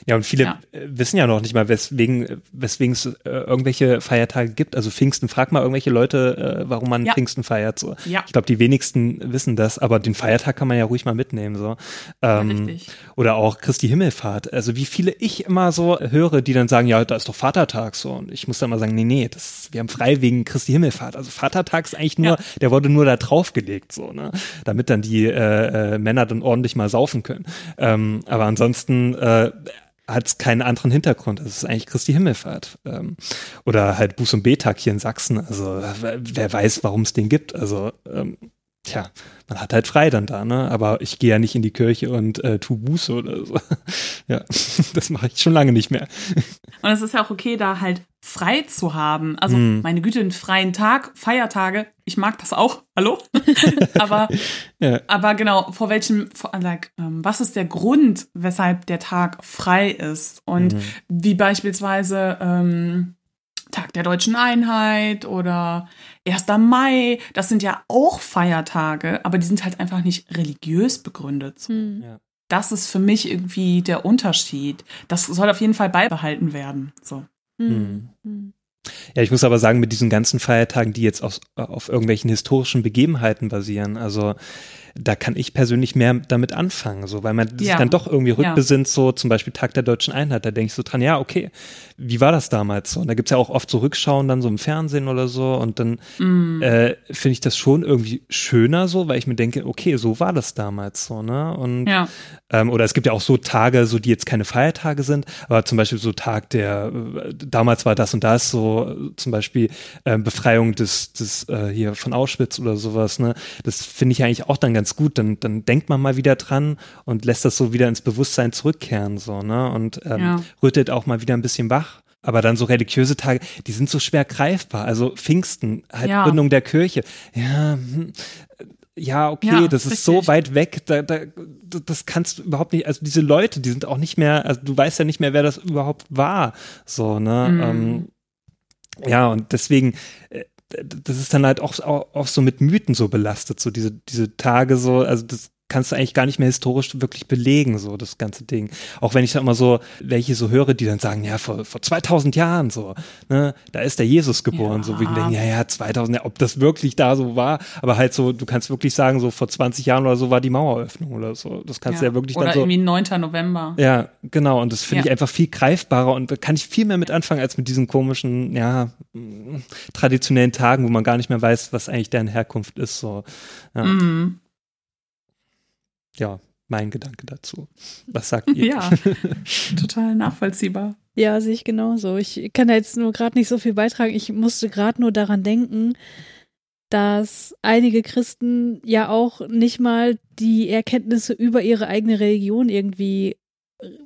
ja, und viele Ja. wissen ja noch nicht mal, weswegen weswegen es äh, irgendwelche Feiertage gibt. Also Pfingsten, frag mal irgendwelche Leute, äh, warum man Ja. Pfingsten feiert. So. Ja. Ich glaube, die wenigsten wissen das, aber den Feiertag kann man ja ruhig mal mitnehmen. So. Ähm, richtig. Oder auch Christi Himmelfahrt. Also wie viele ich immer so höre, die dann sagen, ja, da ist doch Vatertag so. Und ich muss dann mal sagen, nee, nee, das, wir haben frei wegen Christi Himmelfahrt. Also Vatertag ist eigentlich nur, Ja. der wurde nur da draufgelegt, so, ne? Damit dann die äh, äh, Männer dann ordentlich mal saufen können. Ähm, aber ansonsten äh, hat es keinen anderen Hintergrund. Es ist eigentlich Christi Himmelfahrt. Ähm, oder halt Buß- und Betag hier in Sachsen. Also wer- wer weiß, warum es den gibt. Also ähm, Tja, man hat halt frei dann da, ne? Aber ich gehe ja nicht in die Kirche und äh, tu Buße oder so. Ja, das mache ich schon lange nicht mehr. Und es ist ja auch okay, da halt frei zu haben. Also, Mhm. meine Güte, einen freien Tag, Feiertage, ich mag das auch. Hallo? aber, Ja. aber genau, vor welchem, vor, like, ähm, was ist der Grund, weshalb der Tag frei ist? Und Mhm. wie beispielsweise ähm, Tag der deutschen Einheit oder 1. Mai, das sind ja auch Feiertage, aber die sind halt einfach nicht religiös begründet. Hm. Das ist für mich irgendwie der Unterschied. Das soll auf jeden Fall beibehalten werden. So. Hm. Hm. Ja, ich muss aber sagen, mit diesen ganzen Feiertagen, die jetzt auf, auf irgendwelchen historischen Begebenheiten basieren, also da kann ich persönlich mehr damit anfangen, so, weil man sich Ja. dann doch irgendwie Ja. rückbesinnt, so zum Beispiel Tag der Deutschen Einheit, da denke ich so dran, ja, okay, wie war das damals so? Und da gibt's ja auch oft so Rückschauen dann so im Fernsehen oder so und dann Mm. äh, finde ich das schon irgendwie schöner so, weil ich mir denke, okay, so war das damals so, ne? Und Ja. ähm, oder es gibt ja auch so Tage, so die jetzt keine Feiertage sind, aber zum Beispiel so Tag der, äh, damals war das und das, so zum Beispiel äh, Befreiung des, des äh, hier von Auschwitz oder sowas, ne? Das finde ich eigentlich auch dann ganz gut. Dann, dann denkt man mal wieder dran und lässt das so wieder ins Bewusstsein zurückkehren, so, ne? Und ähm, Ja. rüttelt auch mal wieder ein bisschen wach. Aber dann so religiöse Tage, die sind so schwer greifbar. Also Pfingsten, halt Ja. Gründung der Kirche. Ja, hm, ja, okay, Ja, das ist so richtig. weit weg, da, da, das kannst du überhaupt nicht, also diese Leute, die sind auch nicht mehr, also du weißt ja nicht mehr, wer das überhaupt war, so, ne, Mhm. ähm, ja, und deswegen, äh, das ist dann halt auch, auch, auch so mit Mythen so belastet, so diese, diese Tage so, also das kannst du eigentlich gar nicht mehr historisch wirklich belegen, so das ganze Ding. Auch wenn ich dann immer so, welche so höre, die dann sagen, ja, vor, vor 2000 Jahren so, ne, da ist der Jesus geboren, Ja. so wie denken, ja, ja, 2000, ja, ob das wirklich da so war, aber halt so, du kannst wirklich sagen, so vor 20 Jahren oder so war die Maueröffnung oder so. Das kannst du ja wirklich Oder dann so. irgendwie 9. November. Ja, genau. Und das finde Ja. ich einfach viel greifbarer und da kann ich viel mehr mit anfangen als mit diesen komischen, ja, traditionellen Tagen, wo man gar nicht mehr weiß, was eigentlich deren Herkunft ist. So, ja, Mhm. Ja mein Gedanke dazu. Was sagt ihr? Ja, total nachvollziehbar. Ja, sehe ich genauso. Ich kann da jetzt nur gerade nicht so viel beitragen. Ich musste gerade nur daran denken, dass einige Christen ja auch nicht mal die Erkenntnisse über ihre eigene Religion irgendwie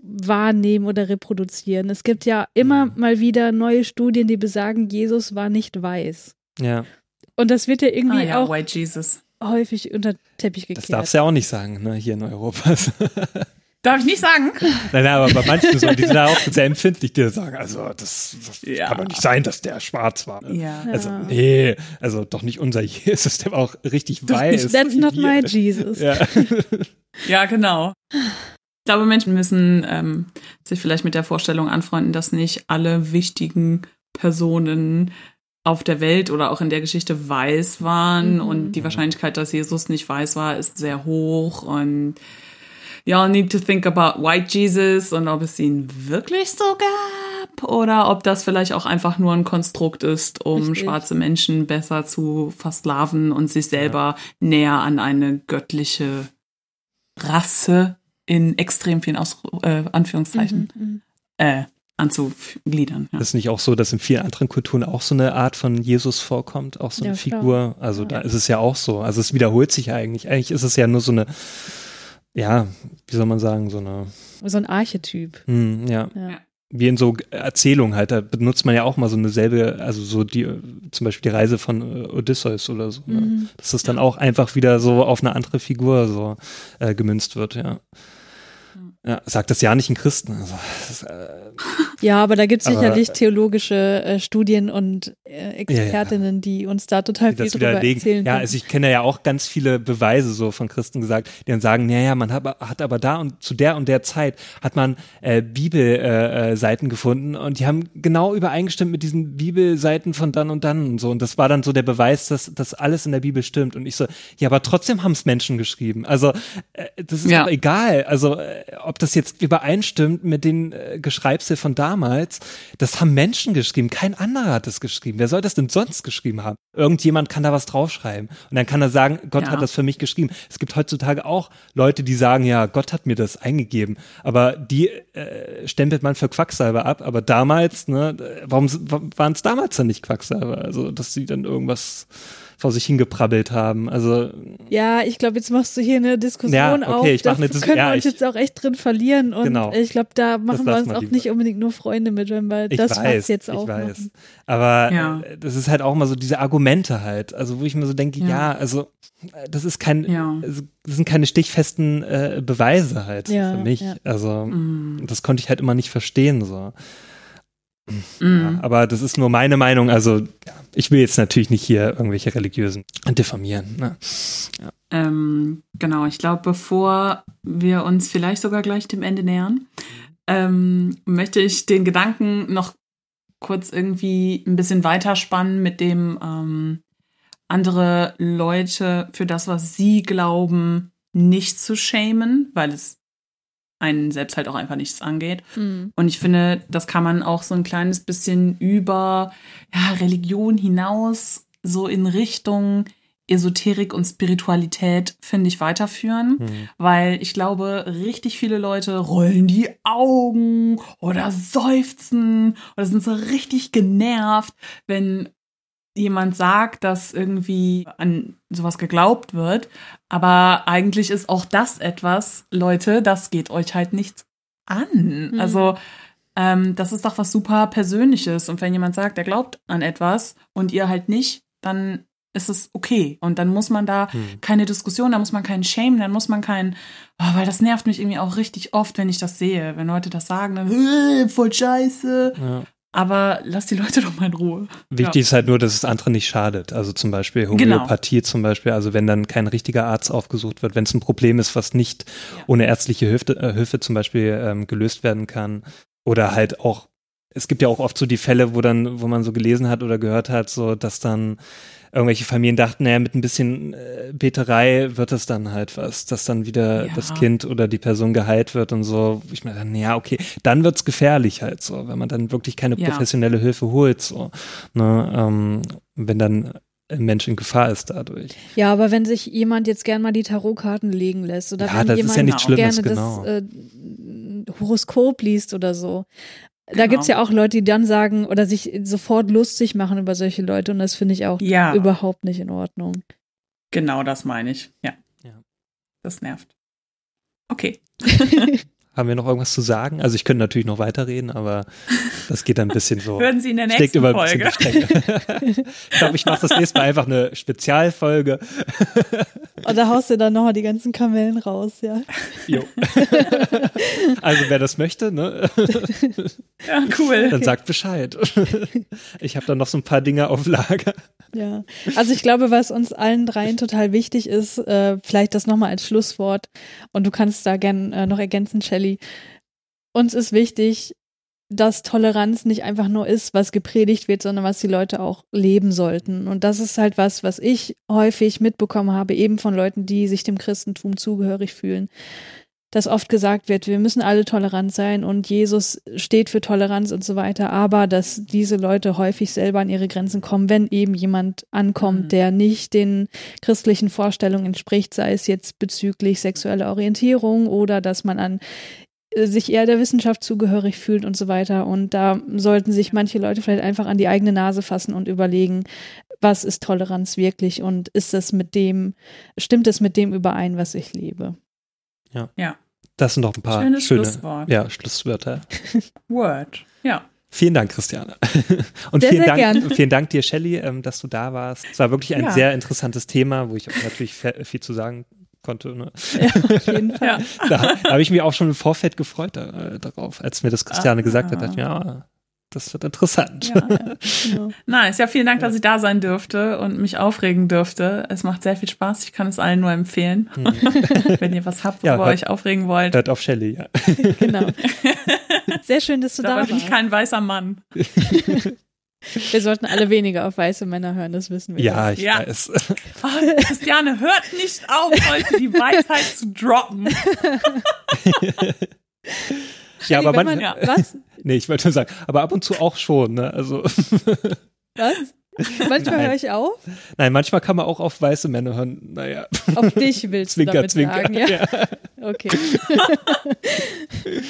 wahrnehmen oder reproduzieren. Es gibt ja immer mal wieder neue Studien, die besagen, Jesus war nicht weiß. Ja. Und das wird ja irgendwie Ah ja, auch White Jesus. Häufig unter Teppich gekehrt. Das darfst du ja auch nicht sagen, ne, hier in Europa. Darf ich nicht sagen? Nein, nein, aber bei manchen so, die sind da auch sehr empfindlich, die sagen, also das, das Ja. kann doch nicht sein, dass der schwarz war. Ja. Also, nee, also doch nicht unser Jesus, der war auch richtig weiß. That's not my. Jesus. Ja. Ja, genau. Ich glaube, Menschen müssen ähm, sich vielleicht mit der Vorstellung anfreunden, dass nicht alle wichtigen Personen auf der Welt oder auch in der Geschichte weiß waren Mhm. und die Wahrscheinlichkeit, dass Jesus nicht weiß war, ist sehr hoch und y'all need to think about white Jesus und ob es ihn wirklich so gab oder ob das vielleicht auch einfach nur ein Konstrukt ist, um Richtig. schwarze Menschen besser zu versklaven und sich selber näher an eine göttliche Rasse in extrem vielen Aus äh, Anführungszeichen Mhm. äh, anzugliedern. Ja. Das ist nicht auch so, dass in vielen anderen Kulturen auch so eine Art von Jesus vorkommt, auch so eine Ja, klar. Figur. Also da ist es ja auch so. Also es wiederholt sich ja eigentlich. Eigentlich ist es ja nur so eine, ja, wie soll man sagen, so eine, So ein Archetyp. hm, ja. Ja. Ja. Wie in so Erzählungen halt, da benutzt man ja auch mal so eine selbe, also so die, zum Beispiel die Reise von äh, Odysseus oder so. Ne? Mhm. Dass das dann auch einfach wieder so auf eine andere Figur so äh, gemünzt wird, ja. Ja, sagt das ja nicht ein Christen. Also, das ist, äh, Ja, aber da gibt es sicherlich theologische äh, Studien und äh, Expertinnen, die uns da total die viel drüber widerlegen. erzählen Ja, können. also ich kenne ja auch ganz viele Beweise so von Christen gesagt, die dann sagen, naja, man hat, hat aber da und zu der und der Zeit hat man äh, Bibelseiten äh, Seiten gefunden und die haben genau übereingestimmt mit diesen Bibelseiten von dann und dann und so. Und das war dann so der Beweis, dass das alles in der Bibel stimmt. Und ich so, ja, aber trotzdem haben es Menschen geschrieben. Also äh, das ist Ja. doch egal. Also äh, ob das jetzt übereinstimmt mit den äh, Geschreibsel von damals, das haben Menschen geschrieben. Kein anderer hat es geschrieben. Wer soll das denn sonst geschrieben haben? Irgendjemand kann da was draufschreiben. Und dann kann er sagen, Gott Ja. hat das für mich geschrieben. Es gibt heutzutage auch Leute, die sagen, ja, Gott hat mir das eingegeben. Aber die äh, stempelt man für Quacksalber ab. Aber damals, ne, warum waren es damals dann nicht Quacksalber? Also, dass sie dann irgendwas vor sich hingeprabbelt haben. Also, Ja, ich glaube, jetzt machst du hier eine Diskussion Ja, okay, auf. ich mach da eine Dis- können ja, wir uns ich- jetzt auch echt drin verlieren. Und Genau. ich glaube, da machen wir uns auch lieber. nicht unbedingt nur Freunde mit, wenn wir ich das weiß, jetzt ich aufmachen. weiß. Aber Ja. äh, das ist halt auch mal so diese Argumente halt. Also, wo ich mir so denke, ja, Ja. also, äh, das ist kein, Ja. also, das sind keine stichfesten äh, Beweise halt Ja, für mich. ja. Also, Mm. das konnte ich halt immer nicht verstehen, so. Mm. Ja, aber das ist nur meine Meinung. Also, ja, ich will jetzt natürlich nicht hier irgendwelche religiösen diffamieren. Ne? Ähm, genau, ich glaube, bevor wir uns vielleicht sogar gleich dem Ende nähern, ähm, möchte ich den Gedanken noch kurz irgendwie ein bisschen weiterspannen mit dem ähm, andere Leute für das, was sie glauben, nicht zu shamen, weil es einen selbst halt auch einfach nichts angeht. Mhm. Und ich finde, das kann man auch so ein kleines bisschen über ja, Religion hinaus, so in Richtung Esoterik und Spiritualität, finde ich, weiterführen. Hm. Weil ich glaube, richtig viele Leute rollen die Augen oder seufzen oder sind so richtig genervt, wenn jemand sagt, dass irgendwie an sowas geglaubt wird. Aber eigentlich ist auch das etwas, Leute, das geht euch halt nichts an. Mhm. Also ähm, das ist doch was super Persönliches. Und wenn jemand sagt, er glaubt an etwas und ihr halt nicht, dann ist es okay. Und dann muss man da Hm. keine Diskussion, da muss man keinen Shame, dann muss man keinen, oh, weil das nervt mich irgendwie auch richtig oft, wenn ich das sehe. Wenn Leute das sagen, dann, äh, voll scheiße. Ja. Aber lass die Leute doch mal in Ruhe. Wichtig ist halt nur, dass es andere nicht schadet. Also zum Beispiel Genau. Homöopathie zum Beispiel, also wenn dann kein richtiger Arzt aufgesucht wird, wenn es ein Problem ist, was nicht ohne ärztliche Hilfe, äh, Hilfe zum Beispiel ähm, gelöst werden kann. Oder halt auch, es gibt ja auch oft so die Fälle, wo dann, wo man so gelesen hat oder gehört hat, so dass dann irgendwelche Familien dachten, naja, mit ein bisschen äh, Beterei wird es dann halt was, dass dann wieder Ja. das Kind oder die Person geheilt wird und so. Ich meine dann, ja, okay, dann wird's gefährlich halt so, wenn man dann wirklich keine Ja. professionelle Hilfe holt, so. Ne, ähm, wenn dann ein Mensch in Gefahr ist dadurch. Ja, aber wenn sich jemand jetzt gern mal die Tarotkarten legen lässt oder Ja, wenn jemand ja gerne genau. das äh, Horoskop liest oder so, Da Genau. gibt's ja auch Leute, die dann sagen oder sich sofort lustig machen über solche Leute und das finde ich auch Ja. überhaupt nicht in Ordnung. Genau das meine ich. Ja. Ja. Das nervt. Okay. Haben wir noch irgendwas zu sagen? Also ich könnte natürlich noch weiterreden, aber das geht dann ein bisschen so. Hören Sie in der nächsten über Folge. ich glaube, ich mache das nächste Mal einfach eine Spezialfolge. Und da haust du dann nochmal die ganzen Kamellen raus, ja. Jo. also wer das möchte, ne, Ja, cool. dann sagt Bescheid. Ich habe da noch so ein paar Dinge auf Lager. Ja, also ich glaube, was uns allen dreien total wichtig ist, äh, vielleicht das nochmal als Schlusswort und du kannst da gern äh, noch ergänzen, Shelley. Uns ist wichtig, dass Toleranz nicht einfach nur ist, was gepredigt wird, sondern was die Leute auch leben sollten. Und das ist halt was, was ich häufig mitbekommen habe, eben von Leuten, die sich dem Christentum zugehörig fühlen. Dass oft gesagt wird, wir müssen alle tolerant sein und Jesus steht für Toleranz und so weiter, aber dass diese Leute häufig selber an ihre Grenzen kommen, wenn eben jemand ankommt, Mhm. der nicht den christlichen Vorstellungen entspricht, sei es jetzt bezüglich sexueller Orientierung oder dass man an äh, sich eher der Wissenschaft zugehörig fühlt und so weiter. Und da sollten sich manche Leute vielleicht einfach an die eigene Nase fassen und überlegen, was ist Toleranz wirklich und ist das mit dem, stimmt es mit dem überein, was ich lebe? Ja. Das sind noch ein paar Schönes schöne Schlusswort. Ja, Schlusswörter. Word. Ja. Vielen Dank, Christiane. Und Sehr, vielen, sehr Dank, gern. vielen Dank dir, Shelley, ähm, dass du da warst. Es war wirklich ein Ja. sehr interessantes Thema, wo ich auch natürlich viel zu sagen konnte. Ne? Ja, auf jeden Fall. Ja. Da, da habe ich mich auch schon im Vorfeld gefreut äh, darauf, als mir das Christiane Ah. gesagt hat. dachte ich mir, ja, das wird interessant. Ja. Genau. Nice. Ja, vielen Dank, dass ich da sein durfte und mich aufregen durfte. Es macht sehr viel Spaß. Ich kann es allen nur empfehlen. Wenn ihr was habt, Mhm. Ja, worüber ihr hört- euch aufregen wollt. Hört auf Shelley, ja. genau. Sehr schön, dass du da Dabei bin ich warst. kein weißer Mann. Wir sollten alle weniger auf weiße Männer hören, das wissen wir. Ja, ich Ja. weiß. Oh, Christiane, hört nicht auf, heute die Weisheit zu droppen. Ja, aber man, man, ja. Was? nee, ich wollte nur sagen, aber ab und zu auch schon, ne? Also, Was? Manchmal Nein. höre ich auf. nein, manchmal kann man auch auf weiße Männer hören. Naja, Auf dich willst du Zwinker, damit Zwinker. sagen, ja? Okay.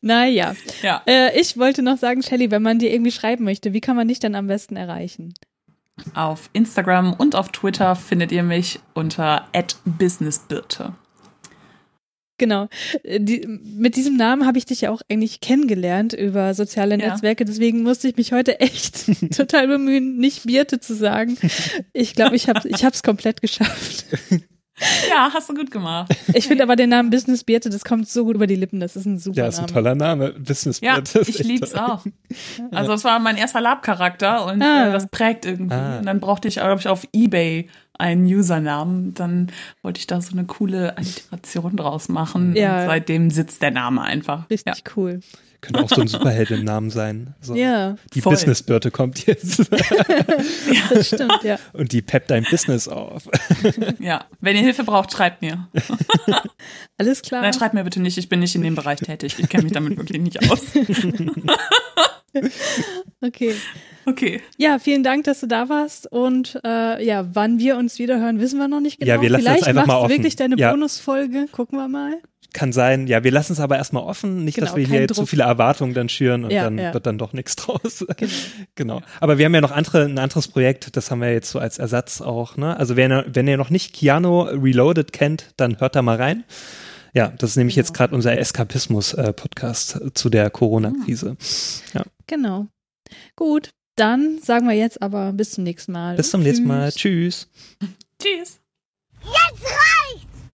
naja. Ja. Äh, ich wollte noch sagen, Shelley, wenn man dir irgendwie schreiben möchte, wie kann man dich dann am besten erreichen? Auf Instagram und auf Twitter findet ihr mich unter @businessbirte. Genau. Äh, Die, mit diesem Namen habe ich dich ja auch eigentlich kennengelernt über soziale Ja. Netzwerke. Deswegen musste ich mich heute echt total bemühen, nicht Birte zu sagen. Ich glaube, ich habe ich es komplett geschafft. Ja, hast du gut gemacht. Ich finde aber den Namen Business Birte, das kommt so gut über die Lippen. Das ist ein super ja, ist ein Name. toller Name. Business Ja, das ist ich lieb's toll. auch. Also es war mein erster Lab-Charakter und Ah. äh, das prägt irgendwie. Ah. Und dann brauchte ich, glaube ich, auf Ebay einen Usernamen. Dann wollte ich da so eine coole Alliteration draus machen. Ja. Und seitdem sitzt der Name einfach. Richtig Ja. cool. Könnte auch so ein Superheldennamen sein. So. Ja, Die Voll. Businessbirte kommt jetzt das stimmt, ja. und die peppt dein Business auf. Ja, wenn ihr Hilfe braucht, schreibt mir. Alles klar. Nein, schreibt mir bitte nicht, ich bin nicht in dem Bereich tätig. Ich kenne mich damit wirklich nicht aus. Okay. Okay. Ja, vielen Dank, dass du da warst. Und äh, ja, wann wir uns wieder hören, wissen wir noch nicht genau. Ja, wir lassen das Vielleicht einfach machst mal offen. wirklich deine Ja. Bonusfolge. Gucken wir mal. Kann sein. Ja, wir lassen es aber erstmal offen. Nicht, dass Genau, wir kein hier Druck. viele Erwartungen dann schüren und Ja, dann ja. wird dann doch nichts draus. Genau. genau. Aber wir haben ja noch andere, ein anderes Projekt, das haben wir jetzt so als Ersatz auch. Ne? Also wenn ihr, wenn ihr noch nicht Keanu Reloaded kennt, dann hört da mal rein. Ja, das ist nämlich Genau. jetzt gerade unser Eskapismus-Podcast zu der Corona-Krise. Genau. Gut, dann sagen wir jetzt aber bis zum nächsten Mal. Bis zum nächsten Mal. Tschüss. Tschüss. Jetzt